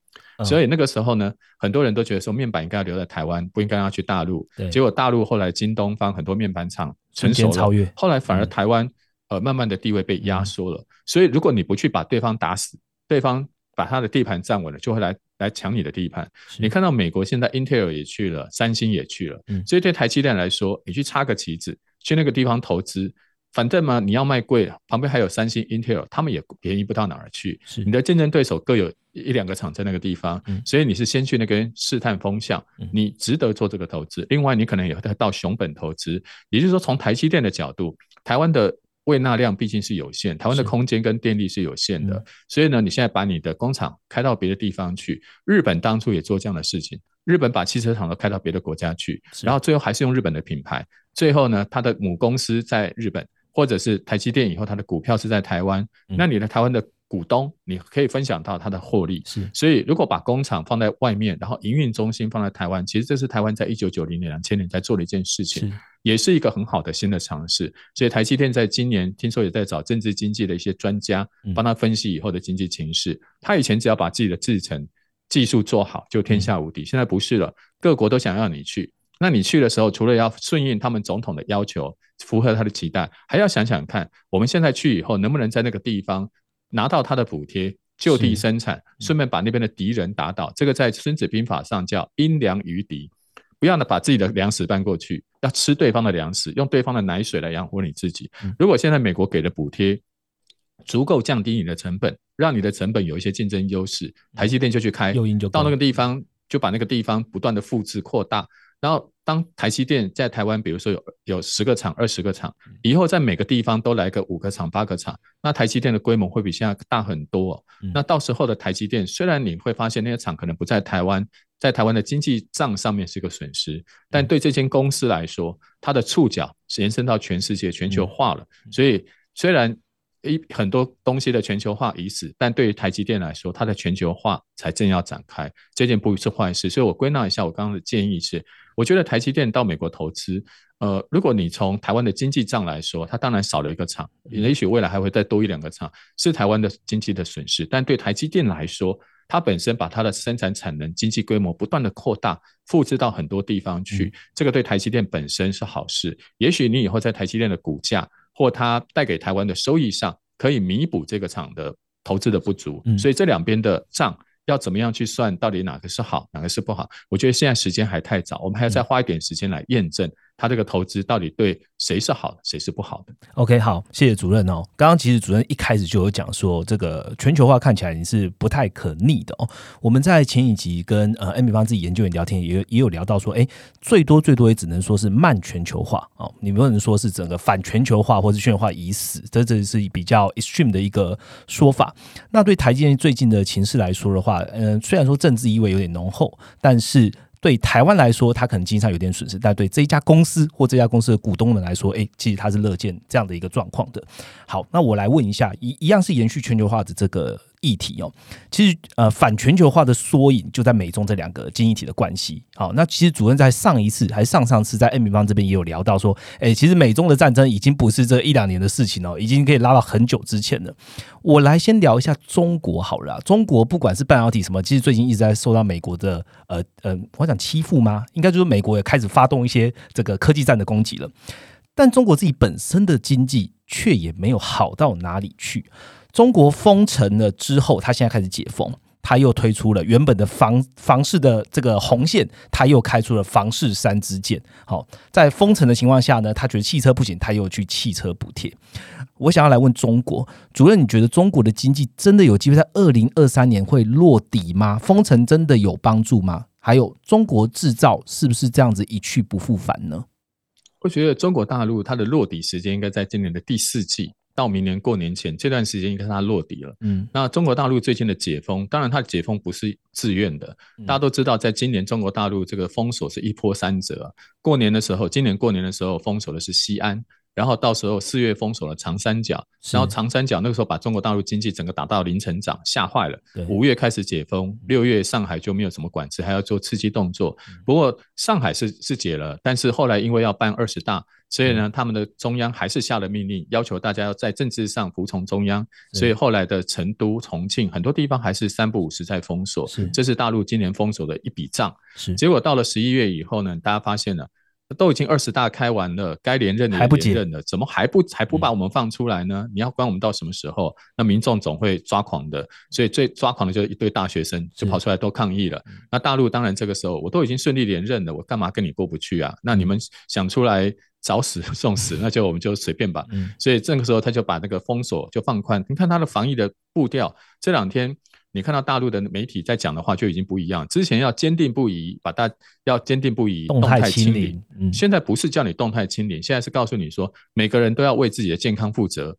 所以那个时候呢，很多人都觉得说面板应该要留在台湾，不应该要去大陆。结果大陆后来京东方很多面板厂成熟了，后来反而台湾呃慢慢的地位被压缩了。所以如果你不去把对方打死，对方把他的地盘站稳了，就会来来抢你的地盘。你看到美国现在 Intel 也去了，三星也去了，所以对台积电来说，你去插个旗子去那个地方投资。反正嘛，你要卖贵，旁边还有三星、Intel，他们也便宜不到哪儿去。是你的竞争对手各有一两个厂在那个地方，所以你是先去那边试探风向，你值得做这个投资。另外，你可能也会到熊本投资，也就是说，从台积电的角度，台湾的未纳量毕竟是有限，台湾的空间跟电力是有限的，所以呢，你现在把你的工厂开到别的地方去。日本当初也做这样的事情，日本把汽车厂都开到别的国家去，然后最后还是用日本的品牌，最后呢，它的母公司在日本。或者是台积电以后，它的股票是在台湾，那你的台湾的股东，你可以分享到它的获利。是，所以如果把工厂放在外面，然后营运中心放在台湾，其实这是台湾在一九九零年、两千年在做的一件事情，也是一个很好的新的尝试。所以台积电在今年听说也在找政治经济的一些专家，帮他分析以后的经济情势。他以前只要把自己的制程技术做好，就天下无敌。现在不是了，各国都想要你去。那你去的时候，除了要顺应他们总统的要求，符合他的期待，还要想想看，我们现在去以后，能不能在那个地方拿到他的补贴，就地生产，顺便把那边的敌人打倒。这个在《孙子兵法》上叫因粮于敌，不要呢把自己的粮食搬过去，要吃对方的粮食，用对方的奶水来养活你自己。如果现在美国给的补贴足够降低你的成本，让你的成本有一些竞争优势，台积电就去开，到那个地方就把那个地方不断的复制扩大。然后，当台积电在台湾，比如说有有十个厂、二十个厂，以后在每个地方都来个五个厂、八个厂，那台积电的规模会比现在大很多。那到时候的台积电，虽然你会发现那些厂可能不在台湾，在台湾的经济账上面是个损失，但对这间公司来说，它的触角延伸到全世界，全球化了。所以虽然。一很多东西的全球化已死，但对于台积电来说，它的全球化才正要展开，这件不是坏事。所以我归纳一下，我刚刚的建议是，我觉得台积电到美国投资，呃，如果你从台湾的经济账来说，它当然少了一个厂，也许未来还会再多一两个厂，是台湾的经济的损失。但对台积电来说，它本身把它的生产产能、经济规模不断的扩大，复制到很多地方去，这个对台积电本身是好事。也许你以后在台积电的股价。或它带给台湾的收益上，可以弥补这个厂的投资的不足，所以这两边的账要怎么样去算？到底哪个是好，哪个是不好？我觉得现在时间还太早，我们还要再花一点时间来验证。他这个投资到底对谁是好的，谁是不好的？OK，好，谢谢主任哦。刚刚其实主任一开始就有讲说，这个全球化看起来你是不太可逆的哦。我们在前几集跟呃 M 比方自己研究员聊天，也也有聊到说，哎，最多最多也只能说是慢全球化哦，你不能说是整个反全球化或者全球化已死，这这是比较 extreme 的一个说法。那对台积电最近的情势来说的话，嗯，虽然说政治意味有点浓厚，但是。对台湾来说，它可能经济上有点损失，但对这一家公司或这家公司的股东们来说，哎，其实他是乐见这样的一个状况的。好，那我来问一下，一一样是延续全球化的这个。议题哦，其实呃反全球化的缩影就在美中这两个经济体的关系。好，那其实主任在上一次还是上上次在 M 方这边也有聊到说，哎，其实美中的战争已经不是这一两年的事情哦，已经可以拉到很久之前了。我来先聊一下中国好了，中国不管是半导体什么，其实最近一直在受到美国的呃呃，我想欺负吗？应该就是美国也开始发动一些这个科技战的攻击了。但中国自己本身的经济却也没有好到哪里去。中国封城了之后，他现在开始解封，他又推出了原本的房房市的这个红线，他又开出了房市三支箭。好，在封城的情况下呢，他觉得汽车不行，他又去汽车补贴。我想要来问中国主任，你觉得中国的经济真的有机会在二零二三年会落底吗？封城真的有帮助吗？还有中国制造是不是这样子一去不复返呢？我觉得中国大陆它的落底时间应该在今年的第四季。到明年过年前这段时间，应该它落底了。嗯，那中国大陆最近的解封，当然它的解封不是自愿的。大家都知道，在今年中国大陆这个封锁是一波三折。过年的时候，今年过年的时候封锁的是西安。然后到时候四月封锁了长三角，然后长三角那个时候把中国大陆经济整个打到零成长，吓坏了。五月开始解封，六月上海就没有什么管制，还要做刺激动作。不过上海是是解了，但是后来因为要办二十大，所以呢，他们的中央还是下了命令，要求大家要在政治上服从中央。所以后来的成都、重庆很多地方还是三不五时在封锁。这是大陆今年封锁的一笔账。是，结果到了十一月以后呢，大家发现了。都已经二十大开完了，该连任的还不连任了，怎么还不还不把我们放出来呢？你要关我们到什么时候？那民众总会抓狂的，所以最抓狂的就是一堆大学生就跑出来都抗议了。那大陆当然这个时候我都已经顺利连任了，我干嘛跟你过不去啊？那你们想出来找死送死，那就我们就随便吧。所以这个时候他就把那个封锁就放宽。你看他的防疫的步调，这两天你看到大陆的媒体在讲的话就已经不一样。之前要坚定不移，把大要坚定不移，动态清零。现在不是叫你动态清零，现在是告诉你说每个人都要为自己的健康负责。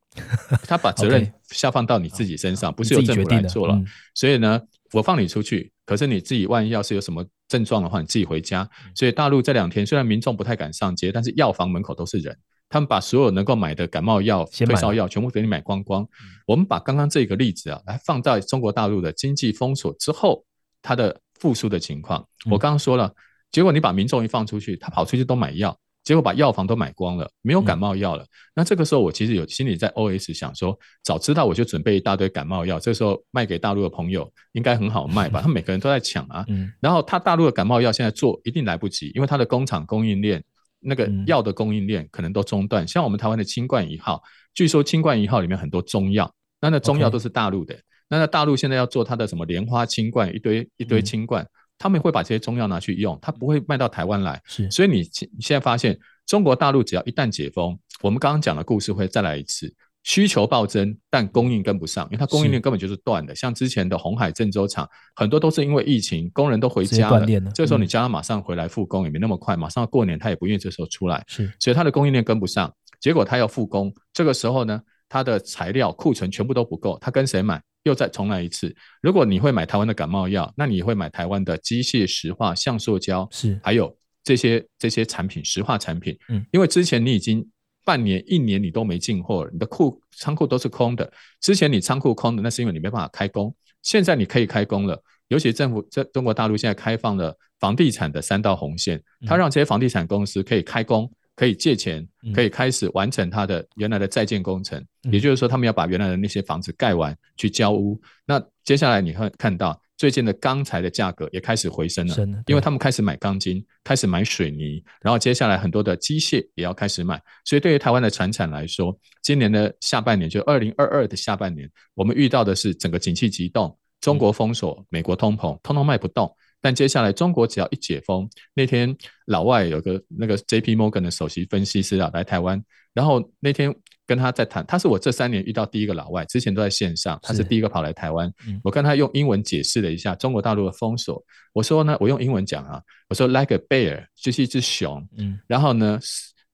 他把责任 下放到你自己身上，不是由政府来做了。所以呢，我放你出去，可是你自己万一要是有什么。症状的话，你自己回家。所以大陆这两天虽然民众不太敢上街，但是药房门口都是人，他们把所有能够买的感冒药、退烧药全部给你买光光。我们把刚刚这个例子啊，来放在中国大陆的经济封锁之后，它的复苏的情况。我刚刚说了，结果你把民众一放出去，他跑出去都买药。结果把药房都买光了，没有感冒药了。那这个时候，我其实有心里在 OS 想说，早知道我就准备一大堆感冒药，这时候卖给大陆的朋友应该很好卖吧？他每个人都在抢啊。然后他大陆的感冒药现在做一定来不及，因为他的工厂供应链那个药的供应链可能都中断。像我们台湾的清冠一号，据说清冠一号里面很多中药，那那中药都是大陆的。那那大陆现在要做它的什么莲花清冠，一堆一堆清冠。他们会把这些中药拿去用，他不会卖到台湾来。是，所以你你现在发现，中国大陆只要一旦解封，我们刚刚讲的故事会再来一次，需求暴增，但供应跟不上，因为它供应链根本就是断的。像之前的红海郑州厂，很多都是因为疫情，工人都回家了，这个时候你叫他马上回来复工也没那么快，马上要过年他也不愿意这时候出来。是，所以他的供应链跟不上，结果他要复工，这个时候呢，他的材料库存全部都不够，他跟谁买？又再重来一次。如果你会买台湾的感冒药，那你会买台湾的机械石化、橡塑胶，是还有这些这些产品，石化产品。嗯，因为之前你已经半年、一年你都没进货，你的库仓库都是空的。之前你仓库空的，那是因为你没办法开工。现在你可以开工了，尤其政府在中国大陆现在开放了房地产的三道红线，它让这些房地产公司可以开工。可以借钱，可以开始完成他的原来的在建工程，也就是说，他们要把原来的那些房子盖完去交屋。那接下来你会看到最近的钢材的价格也开始回升了，因为他们开始买钢筋，开始买水泥，然后接下来很多的机械也要开始买。所以对于台湾的产产来说，今年的下半年，就二零二二的下半年，我们遇到的是整个景气急动，中国封锁，美国通膨，通通卖不动。但接下来，中国只要一解封，那天老外有个那个 J P Morgan 的首席分析师啊来台湾，然后那天跟他在谈，他是我这三年遇到第一个老外，之前都在线上，他是第一个跑来台湾。我跟他用英文解释了一下中国大陆的封锁。我说呢，我用英文讲啊，我说 like a bear 就是一只熊，嗯，然后呢，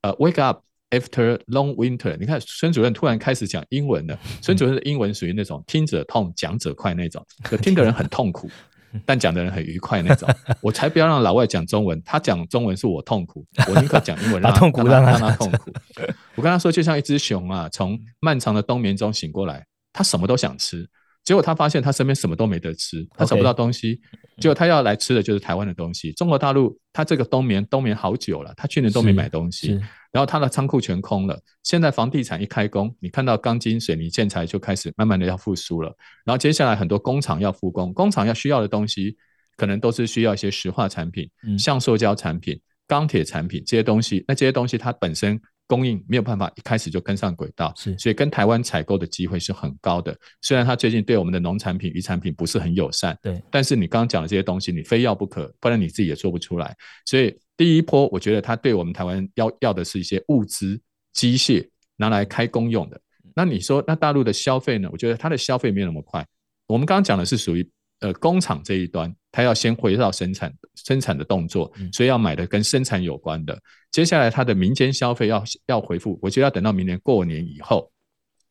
呃，wake up after long winter。你看孙主任突然开始讲英文了，孙主任的英文属于那种听者痛讲者快那种，可听的人很痛苦。但讲的人很愉快那种，我才不要让老外讲中文，他讲中文是我痛苦，我宁可讲英文让他痛苦，让他痛苦。我跟他说，就像一只熊啊，从漫长的冬眠中醒过来，他什么都想吃。结果他发现他身边什么都没得吃，他找不到东西。结果他要来吃的就是台湾的东西。中国大陆他这个冬眠冬眠好久了，他去年都没买东西，然后他的仓库全空了。现在房地产一开工，你看到钢筋水泥建材就开始慢慢的要复苏了。然后接下来很多工厂要复工，工厂要需要的东西可能都是需要一些石化产品、像塑胶产品、钢铁产品这些东西。那这些东西它本身。供应没有办法一开始就跟上轨道，是，所以跟台湾采购的机会是很高的。虽然它最近对我们的农产品、渔产品不是很友善，对，但是你刚刚讲的这些东西，你非要不可，不然你自己也做不出来。所以第一波，我觉得它对我们台湾要要的是一些物资、机械拿来开工用的。那你说，那大陆的消费呢？我觉得它的消费没有那么快。我们刚刚讲的是属于。呃，工厂这一端，他要先回到生产生产的动作，所以要买的跟生产有关的。接下来，他的民间消费要要回复，我觉得要等到明年过年以后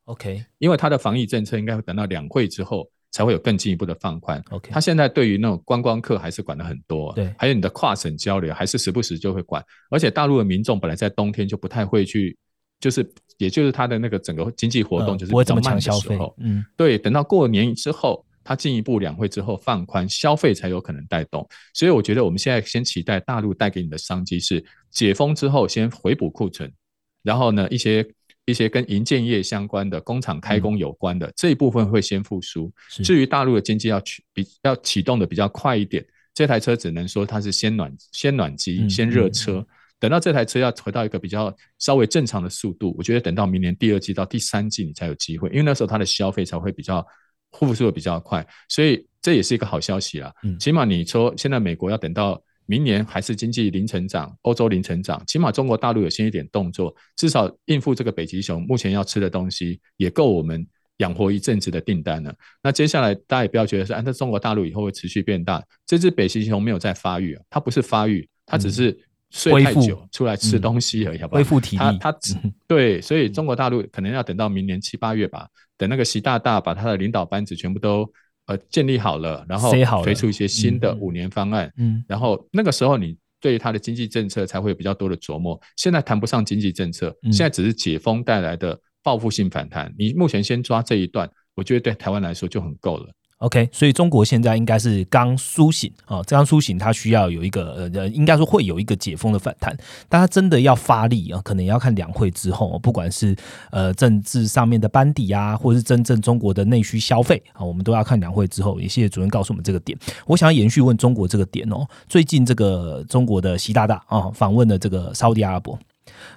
，OK，因为他的防疫政策应该会等到两会之后才会有更进一步的放宽。OK，他现在对于那种观光客还是管的很多，对，还有你的跨省交流还是时不时就会管。而且大陆的民众本来在冬天就不太会去，就是也就是他的那个整个经济活动就是不会这么强消费。嗯，对，等到过年之后。它进一步两会之后放宽消费才有可能带动，所以我觉得我们现在先期待大陆带给你的商机是解封之后先回补库存，然后呢一些一些跟银建业相关的工厂开工有关的这一部分会先复苏。至于大陆的经济要去比要启动的比较快一点，这台车只能说它是先暖先暖机先热车，等到这台车要回到一个比较稍微正常的速度，我觉得等到明年第二季到第三季你才有机会，因为那时候它的消费才会比较。复苏的比较快，所以这也是一个好消息啊。嗯，起码你说现在美国要等到明年还是经济零成长，欧洲零成长，起码中国大陆有先一点动作，至少应付这个北极熊目前要吃的东西，也够我们养活一阵子的订单了。那接下来大家也不要觉得说，啊，那中国大陆以后会持续变大，这只北极熊没有在发育啊，它不是发育，它只是睡太久出来吃东西而已，好不好？恢复体力，它它只对，所以中国大陆可能要等到明年七八月吧，等那个习大大把他的领导班子全部都。呃，建立好了，然后推出一些新的五年方案，嗯，然后那个时候你对他的经济政策才会有比较多的琢磨。现在谈不上经济政策，现在只是解封带来的报复性反弹。你目前先抓这一段，我觉得对台湾来说就很够了。OK，所以中国现在应该是刚苏醒啊，刚苏醒，它需要有一个呃，应该说会有一个解封的反弹，但它真的要发力啊，可能也要看两会之后，不管是呃政治上面的班底啊，或者是真正中国的内需消费啊，我们都要看两会之后。也谢谢主任告诉我们这个点，我想要延续问中国这个点哦，最近这个中国的习大大啊访问了这个沙特阿拉伯。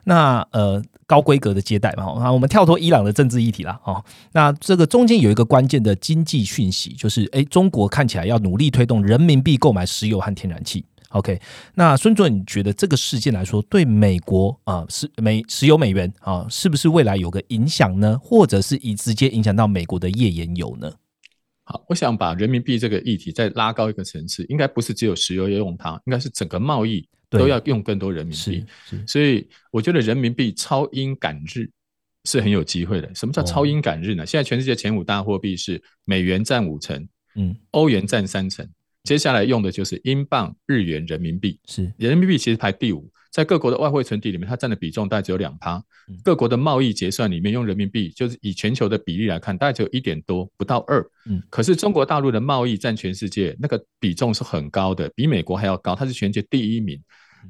那呃高规格的接待嘛，那我们跳脱伊朗的政治议题啦哦。那这个中间有一个关键的经济讯息，就是诶，中国看起来要努力推动人民币购买石油和天然气。OK，那孙主任，你觉得这个事件来说，对美国啊，石美石油美元啊，是不是未来有个影响呢？或者是以直接影响到美国的页岩油呢？好，我想把人民币这个议题再拉高一个层次，应该不是只有石油要用它，应该是整个贸易。都要用更多人民币，所以我觉得人民币超英赶日是很有机会的。什么叫超英赶日呢？现在全世界前五大货币是美元占五成，嗯，欧元占三成，接下来用的就是英镑、日元、人民币。是。人民币其实排第五，在各国的外汇存底里面，它占的比重大概只有两趴。各国的贸易结算里面用人民币，就是以全球的比例来看，大概只有一点多，不到二。嗯，可是中国大陆的贸易占全世界那个比重是很高的，比美国还要高，它是全球第一名。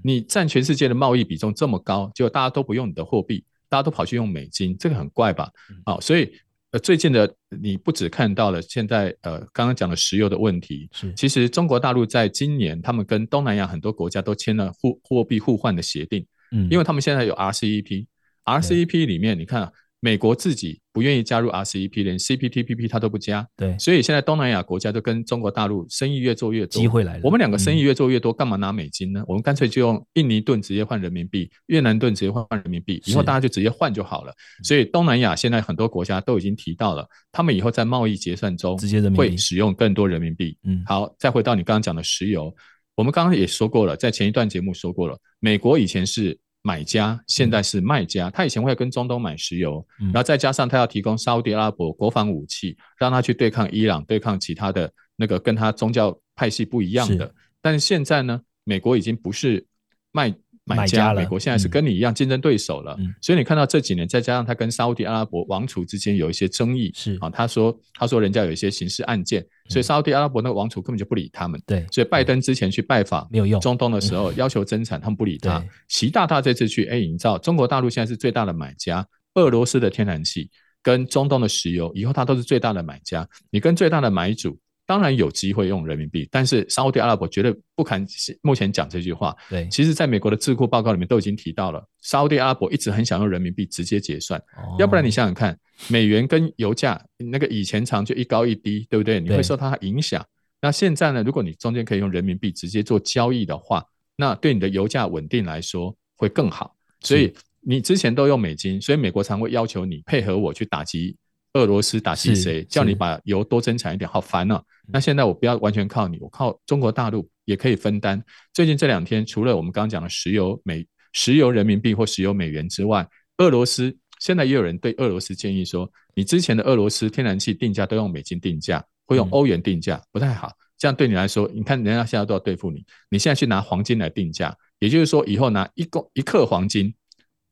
你占全世界的贸易比重这么高，结果大家都不用你的货币，大家都跑去用美金，这个很怪吧？啊，所以呃，最近的你不只看到了现在呃刚刚讲的石油的问题，是其实中国大陆在今年他们跟东南亚很多国家都签了互货币互换的协定，嗯，因为他们现在有 RCEP，RCEP 里面你看。美国自己不愿意加入 RCEP，连 CPTPP 它都不加。对，所以现在东南亚国家都跟中国大陆生意越做越多，机会来了。我们两个生意越做越多，干嘛拿美金呢？我们干脆就用印尼盾直接换人民币，越南盾直接换人民币，以后大家就直接换就好了。所以东南亚现在很多国家都已经提到了，他们以后在贸易结算中直接会使用更多人民币。嗯，好，再回到你刚刚讲的石油，我们刚刚也说过了，在前一段节目说过了，美国以前是。买家现在是卖家，他以前会跟中东买石油，然后再加上他要提供沙特阿拉伯国防武器，让他去对抗伊朗、对抗其他的那个跟他宗教派系不一样的。但是现在呢，美国已经不是卖。买家，美国现在是跟你一样竞争对手了，所以你看到这几年，再加上他跟沙特阿拉伯王储之间有一些争议，是。啊，他说他说人家有一些刑事案件，所以沙特阿拉伯那个王储根本就不理他们，对，所以拜登之前去拜访没有用。中东的时候，要求增产，他们不理他。习大大这次去，哎，你知道中国大陆现在是最大的买家，俄罗斯的天然气跟中东的石油，以后他都是最大的买家，你跟最大的买主。当然有机会用人民币，但是沙特阿拉伯绝对不敢目前讲这句话。对，其实，在美国的智库报告里面都已经提到了，沙特阿拉伯一直很想用人民币直接结算。要不然你想想看，美元跟油价那个以前长就一高一低，对不对？你会受它影响。那现在呢？如果你中间可以用人民币直接做交易的话，那对你的油价稳定来说会更好。所以你之前都用美金，所以美国常会要求你配合我去打击。俄罗斯打击谁？叫你把油多增产一点，好烦啊！那现在我不要完全靠你，我靠中国大陆也可以分担。最近这两天，除了我们刚刚讲的石油美、石油人民币或石油美元之外，俄罗斯现在也有人对俄罗斯建议说，你之前的俄罗斯天然气定价都用美金定价，会用欧元定价，不太好。这样对你来说，你看人家现在都要对付你，你现在去拿黄金来定价，也就是说以后拿一公一克黄金。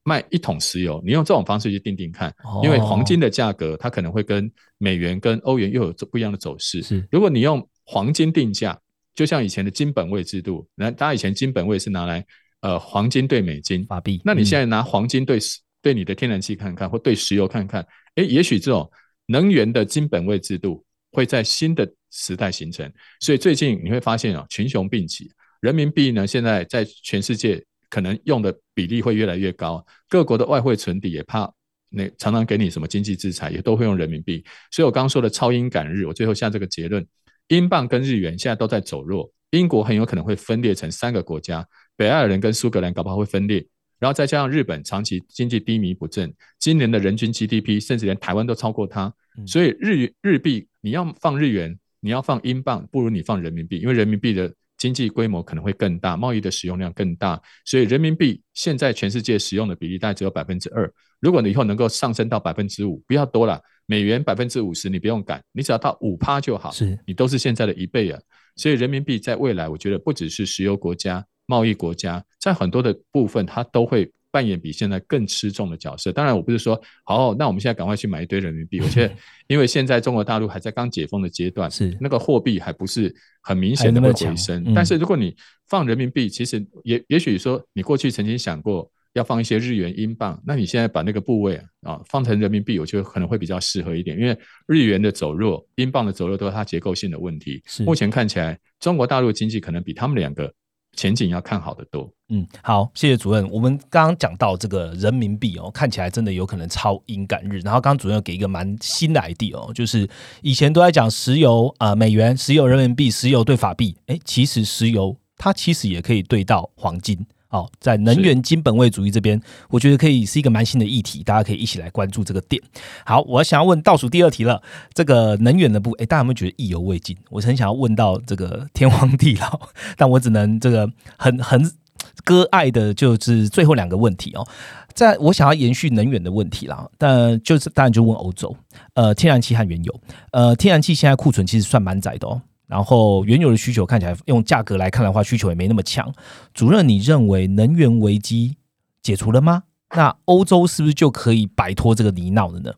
卖一桶石油，你用这种方式去定定看，因为黄金的价格它可能会跟美元、跟欧元又有不一样的走势。是，如果你用黄金定价，就像以前的金本位制度，那大家以前金本位是拿来呃黄金对美金法币，那你现在拿黄金对对你的天然气看看，或对石油看看，哎，也许这种能源的金本位制度会在新的时代形成。所以最近你会发现啊，群雄并起，人民币呢现在在全世界。可能用的比例会越来越高，各国的外汇存底也怕那常常给你什么经济制裁，也都会用人民币。所以我刚刚说的超英赶日，我最后下这个结论：英镑跟日元现在都在走弱，英国很有可能会分裂成三个国家，北爱尔兰跟苏格兰搞不好会分裂，然后再加上日本长期经济低迷不振，今年的人均 GDP 甚至连台湾都超过它，所以日日币你要放日元，你要放英镑，不如你放人民币，因为人民币的经济规模可能会更大，贸易的使用量更大，所以人民币现在全世界使用的比例大概只有百分之二，如果你以后能够上升到百分之五，不要多了。美元百分之五十，你不用赶，你只要到五趴就好，是你都是现在的一倍啊。所以人民币在未来，我觉得不只是石油国家、贸易国家，在很多的部分，它都会扮演比现在更吃重的角色。当然，我不是说好，那我们现在赶快去买一堆人民币。我觉得，因为现在中国大陆还在刚解封的阶段，是那个货币还不是很明显的会回升。但是如果你放人民币，其实也也许说，你过去曾经想过。要放一些日元、英镑，那你现在把那个部位啊放成人民币，我觉得可能会比较适合一点，因为日元的走弱、英镑的走弱都是它结构性的问题。目前看起来，中国大陆经济可能比他们两个前景要看好的多。嗯，好，谢谢主任。我们刚刚讲到这个人民币哦，看起来真的有可能超英赶日。然后刚刚主任给一个蛮新的 idea 哦，就是以前都在讲石油啊、美元、石油人民币、石油对法币，哎，其实石油它其实也可以对到黄金。哦，在能源金本位主义这边，我觉得可以是一个蛮新的议题，大家可以一起来关注这个点。好，我想要问倒数第二题了，这个能源的部，哎，大家有没有觉得意犹未尽？我很想要问到这个天荒地老，但我只能这个很很割爱的，就是最后两个问题哦。在我想要延续能源的问题啦，但就是当然就问欧洲，呃，天然气和原油，呃，天然气现在库存其实算蛮窄的哦。然后原油的需求看起来，用价格来看的话，需求也没那么强。主任，你认为能源危机解除了吗？那欧洲是不是就可以摆脱这个泥淖了呢？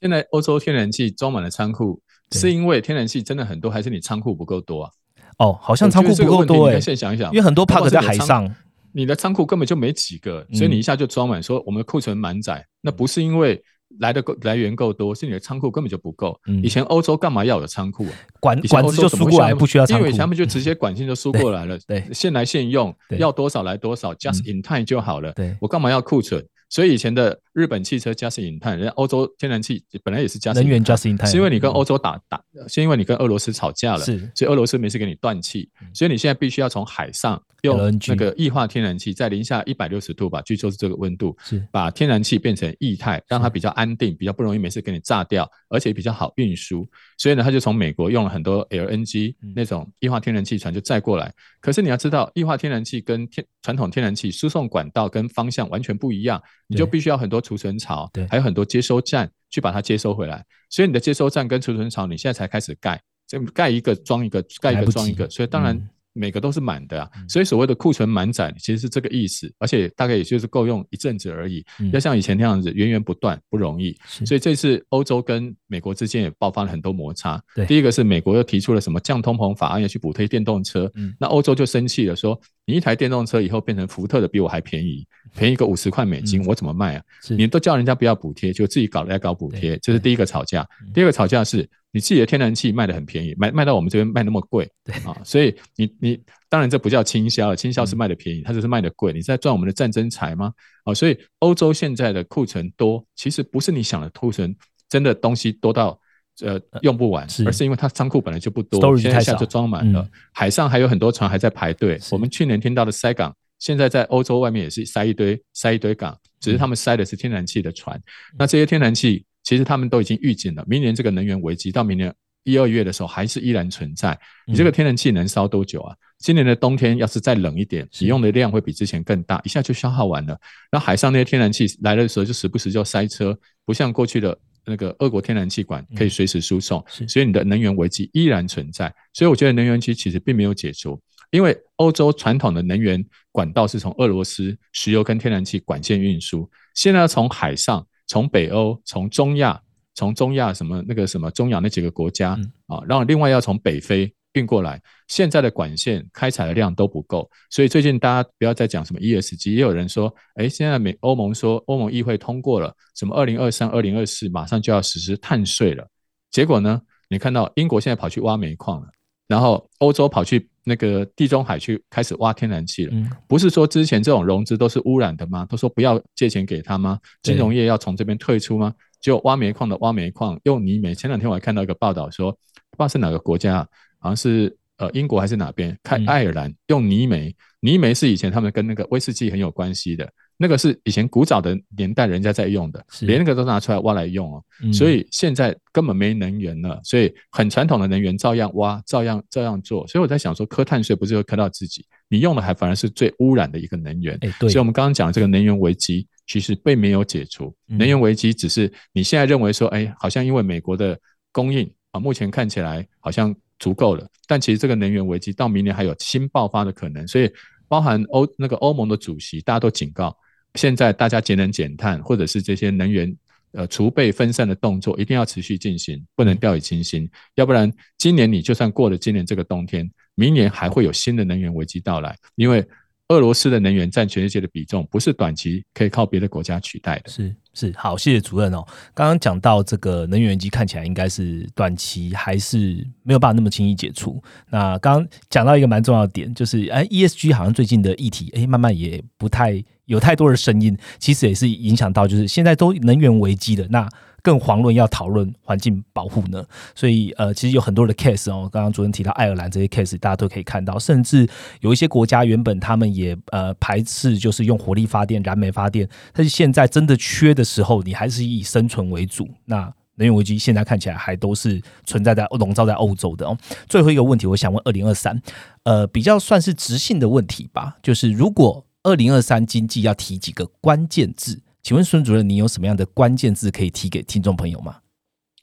现在欧洲天然气装满了仓库，是因为天然气真的很多，还是你仓库不够多啊？哦，好像仓库不够多哎。先想一想，因为很多 park 在海上，你的仓库根本就没几个，所以你一下就装满，说我们的库存满载，那不是因为。来的够来源够多，是你的仓库根本就不够。以前欧洲干嘛要有仓库啊？管管子就输过来，不需要仓库，因为他们就直接管线就输过来了。对，现来现用，要多少来多少，just in time 就好了。对，我干嘛要库存？所以以前的日本汽车加息引碳，人家欧洲天然气本来也是加能源加息引碳，是因为你跟欧洲打打，是因为你跟俄罗斯吵架了，是，所以俄罗斯没事给你断气，所以你现在必须要从海上用那个液化天然气，在零下一百六十度吧，据说是这个温度，是。把天然气变成液态，让它比较安定，比较不容易没事给你炸掉，而且比较好运输。所以呢，他就从美国用了很多 LNG 那种液化天然气船就载过来。可是你要知道，液化天然气跟天传统天然气输送管道跟方向完全不一样，你就必须要很多储存槽，对，还有很多接收站去把它接收回来。所以你的接收站跟储存槽，你现在才开始盖，这盖一个装一个，盖一个装一个，所以当然。每个都是满的啊，所以所谓的库存满载其实是这个意思，而且大概也就是够用一阵子而已。要像以前那样子源源不断不容易，所以这次欧洲跟美国之间也爆发了很多摩擦。第一个是美国又提出了什么降通膨法案要去补贴电动车，那欧洲就生气了，说你一台电动车以后变成福特的比我还便宜，便宜个五十块美金，我怎么卖啊？你都叫人家不要补贴，就自己搞来搞补贴，这是第一个吵架。第二个吵架是。你自己的天然气卖的很便宜，卖卖到我们这边卖那么贵，啊，所以你你当然这不叫倾销，倾销是卖的便宜，它只是卖的贵，你在赚我们的战争财吗？啊，所以欧洲现在的库存多，其实不是你想的库存真的东西多到呃用不完，而是因为它仓库本来就不多，现在一下就装满了，海上还有很多船还在排队。我们去年听到的塞港，现在在欧洲外面也是塞一堆塞一堆港，只是他们塞的是天然气的船，那这些天然气。其实他们都已经预警了，明年这个能源危机到明年一二月的时候还是依然存在。你这个天然气能烧多久啊？今年的冬天要是再冷一点，使用的量会比之前更大，一下就消耗完了。那海上那些天然气来的时候就时不时就塞车，不像过去的那个俄国天然气管可以随时输送，所以你的能源危机依然存在。所以我觉得能源危机其实并没有解除，因为欧洲传统的能源管道是从俄罗斯石油跟天然气管线运输，现在要从海上。从北欧、从中亚、从中亚什么那个什么中亚那几个国家啊，然后另外要从北非运过来，现在的管线开采的量都不够，所以最近大家不要再讲什么 ESG，也有人说，哎，现在美欧盟说欧盟议会通过了什么二零二三、二零二四马上就要实施碳税了，结果呢，你看到英国现在跑去挖煤矿了，然后欧洲跑去。那个地中海去开始挖天然气了，不是说之前这种融资都是污染的吗？都说不要借钱给他吗？金融业要从这边退出吗？就挖煤矿的挖煤矿，用泥煤。前两天我还看到一个报道说，不知道是哪个国家，好像是呃英国还是哪边，看爱尔兰用泥煤，泥煤是以前他们跟那个威士忌很有关系的。那个是以前古早的年代人家在用的，连那个都拿出来挖来用哦，所以现在根本没能源了，所以很传统的能源照样挖，照样照样做。所以我在想说，磕碳税不是会磕到自己？你用的还反而是最污染的一个能源。所以我们刚刚讲这个能源危机，其实并没有解除。能源危机只是你现在认为说，哎，好像因为美国的供应啊，目前看起来好像足够了，但其实这个能源危机到明年还有新爆发的可能。所以包含欧那个欧盟的主席，大家都警告。现在大家节能减碳，或者是这些能源呃储备分散的动作，一定要持续进行，不能掉以轻心。要不然，今年你就算过了今年这个冬天，明年还会有新的能源危机到来，因为。俄罗斯的能源占全世界的比重，不是短期可以靠别的国家取代的。是是，好，谢谢主任哦。刚刚讲到这个能源危机，看起来应该是短期还是没有办法那么轻易解除。那刚刚讲到一个蛮重要的点，就是哎，ESG 好像最近的议题，哎，慢慢也不太有太多的声音，其实也是影响到，就是现在都能源危机的那。更遑论要讨论环境保护呢，所以呃，其实有很多的 case 哦。刚刚主任提到爱尔兰这些 case，大家都可以看到，甚至有一些国家原本他们也呃排斥就是用火力发电、燃煤发电，但是现在真的缺的时候，你还是以生存为主。那能源危机现在看起来还都是存在在笼罩在欧洲的哦。最后一个问题，我想问二零二三，呃，比较算是直性的问题吧，就是如果二零二三经济要提几个关键字。请问孙主任，你有什么样的关键字可以提给听众朋友吗？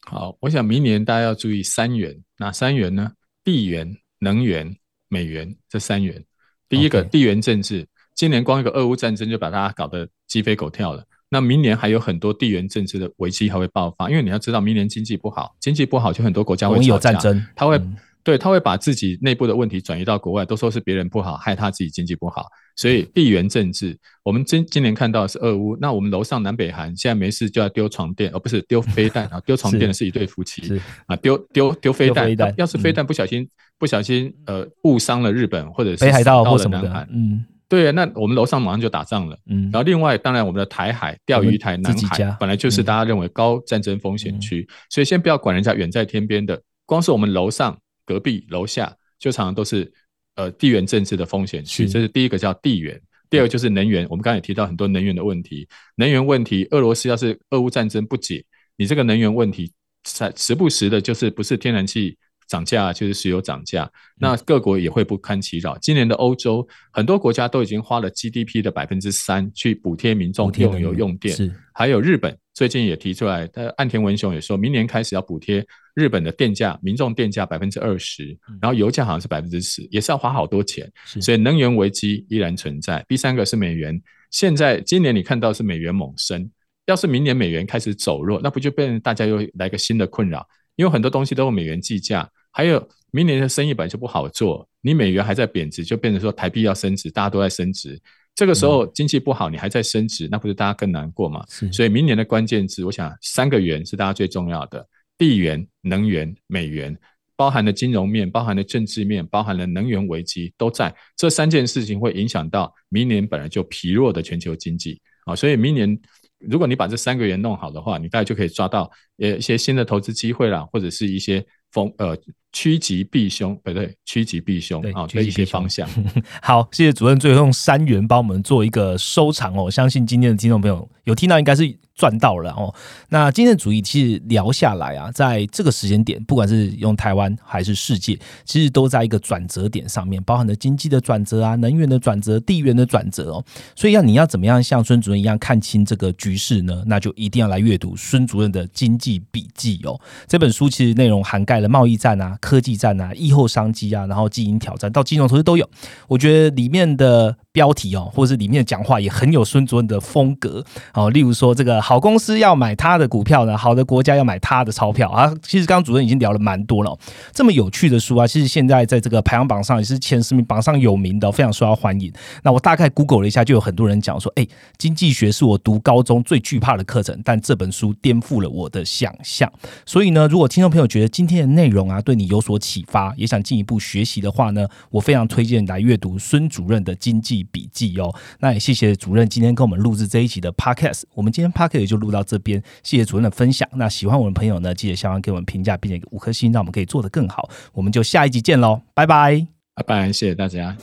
好，我想明年大家要注意三元，哪三元呢？地缘、能源、美元这三元。第一个地缘政治，今年光一个俄乌战争就把大家搞得鸡飞狗跳了。那明年还有很多地缘政治的危机还会爆发，因为你要知道，明年经济不好，经济不好就很多国家会有战争，他会。对他会把自己内部的问题转移到国外，都说是别人不好，害他自己经济不好。所以地缘政治，我们今今年看到是俄乌，那我们楼上南北韩现在没事就要丢床垫，而不是丢飞弹啊！丢 床垫的是一对夫妻啊，丢丢丢飞弹，要是飞弹不小心不小心呃误伤了日本或者是北海道或什么的，嗯，对，那我们楼上马上就打仗了。嗯，然后另外当然我们的台海钓鱼台南海本来就是大家认为高战争风险区，所以先不要管人家远在天边的，光是我们楼上。隔壁楼下就常常都是呃地缘政治的风险区，这是第一个叫地缘。第二个就是能源，我们刚才也提到很多能源的问题。能源问题，俄罗斯要是俄乌战争不解，你这个能源问题在时不时的就是不是天然气涨价就是石油涨价，那各国也会不堪其扰。今年的欧洲很多国家都已经花了 GDP 的百分之三去补贴民众用油用电，还有日本最近也提出来，但，岸田文雄也说明年开始要补贴。日本的电价，民众电价百分之二十，然后油价好像是百分之十，也是要花好多钱，所以能源危机依然存在。第三个是美元，现在今年你看到是美元猛升，要是明年美元开始走弱，那不就变成大家又来个新的困扰？因为很多东西都用美元计价，还有明年的生意本来就不好做，你美元还在贬值，就变成说台币要升值，大家都在升值，这个时候经济不好，你还在升值，那不是大家更难过吗？所以明年的关键字，我想三个元是大家最重要的。地缘、能源、美元，包含了金融面，包含了政治面，包含了能源危机，都在这三件事情会影响到明年本来就疲弱的全球经济啊。所以明年如果你把这三个元弄好的话，你大概就可以抓到呃一些新的投资机会啦，或者是一些风呃趋吉避凶，不对，趋吉避凶啊的一些方向。好，谢谢主任，最后用三元帮我们做一个收场哦。相信今天的听众朋友有听到，应该是。赚到了哦！那今天的主题其实聊下来啊，在这个时间点，不管是用台湾还是世界，其实都在一个转折点上面，包含了经济的转折啊、能源的转折、地缘的转折哦。所以要你要怎么样像孙主任一样看清这个局势呢？那就一定要来阅读孙主任的经济笔记哦。这本书其实内容涵盖了贸易战啊、科技战啊、疫后商机啊，然后经营挑战到金融投资都有。我觉得里面的。标题哦，或是里面的讲话也很有孙主任的风格哦。例如说，这个好公司要买他的股票呢，好的国家要买他的钞票啊。其实刚刚主任已经聊了蛮多了，这么有趣的书啊，其实现在在这个排行榜上也是前十名榜上有名的，非常受到欢迎。那我大概 Google 了一下，就有很多人讲说，哎，经济学是我读高中最惧怕的课程，但这本书颠覆了我的想象。所以呢，如果听众朋友觉得今天的内容啊对你有所启发，也想进一步学习的话呢，我非常推荐来阅读孙主任的经济。笔记哦。那也谢谢主任今天跟我们录制这一集的 podcast。我们今天 podcast 也就录到这边，谢谢主任的分享。那喜欢我们朋友呢，记得下方给我们评价，并且五颗星，让我们可以做得更好。我们就下一集见喽，拜拜，拜拜，谢谢大家。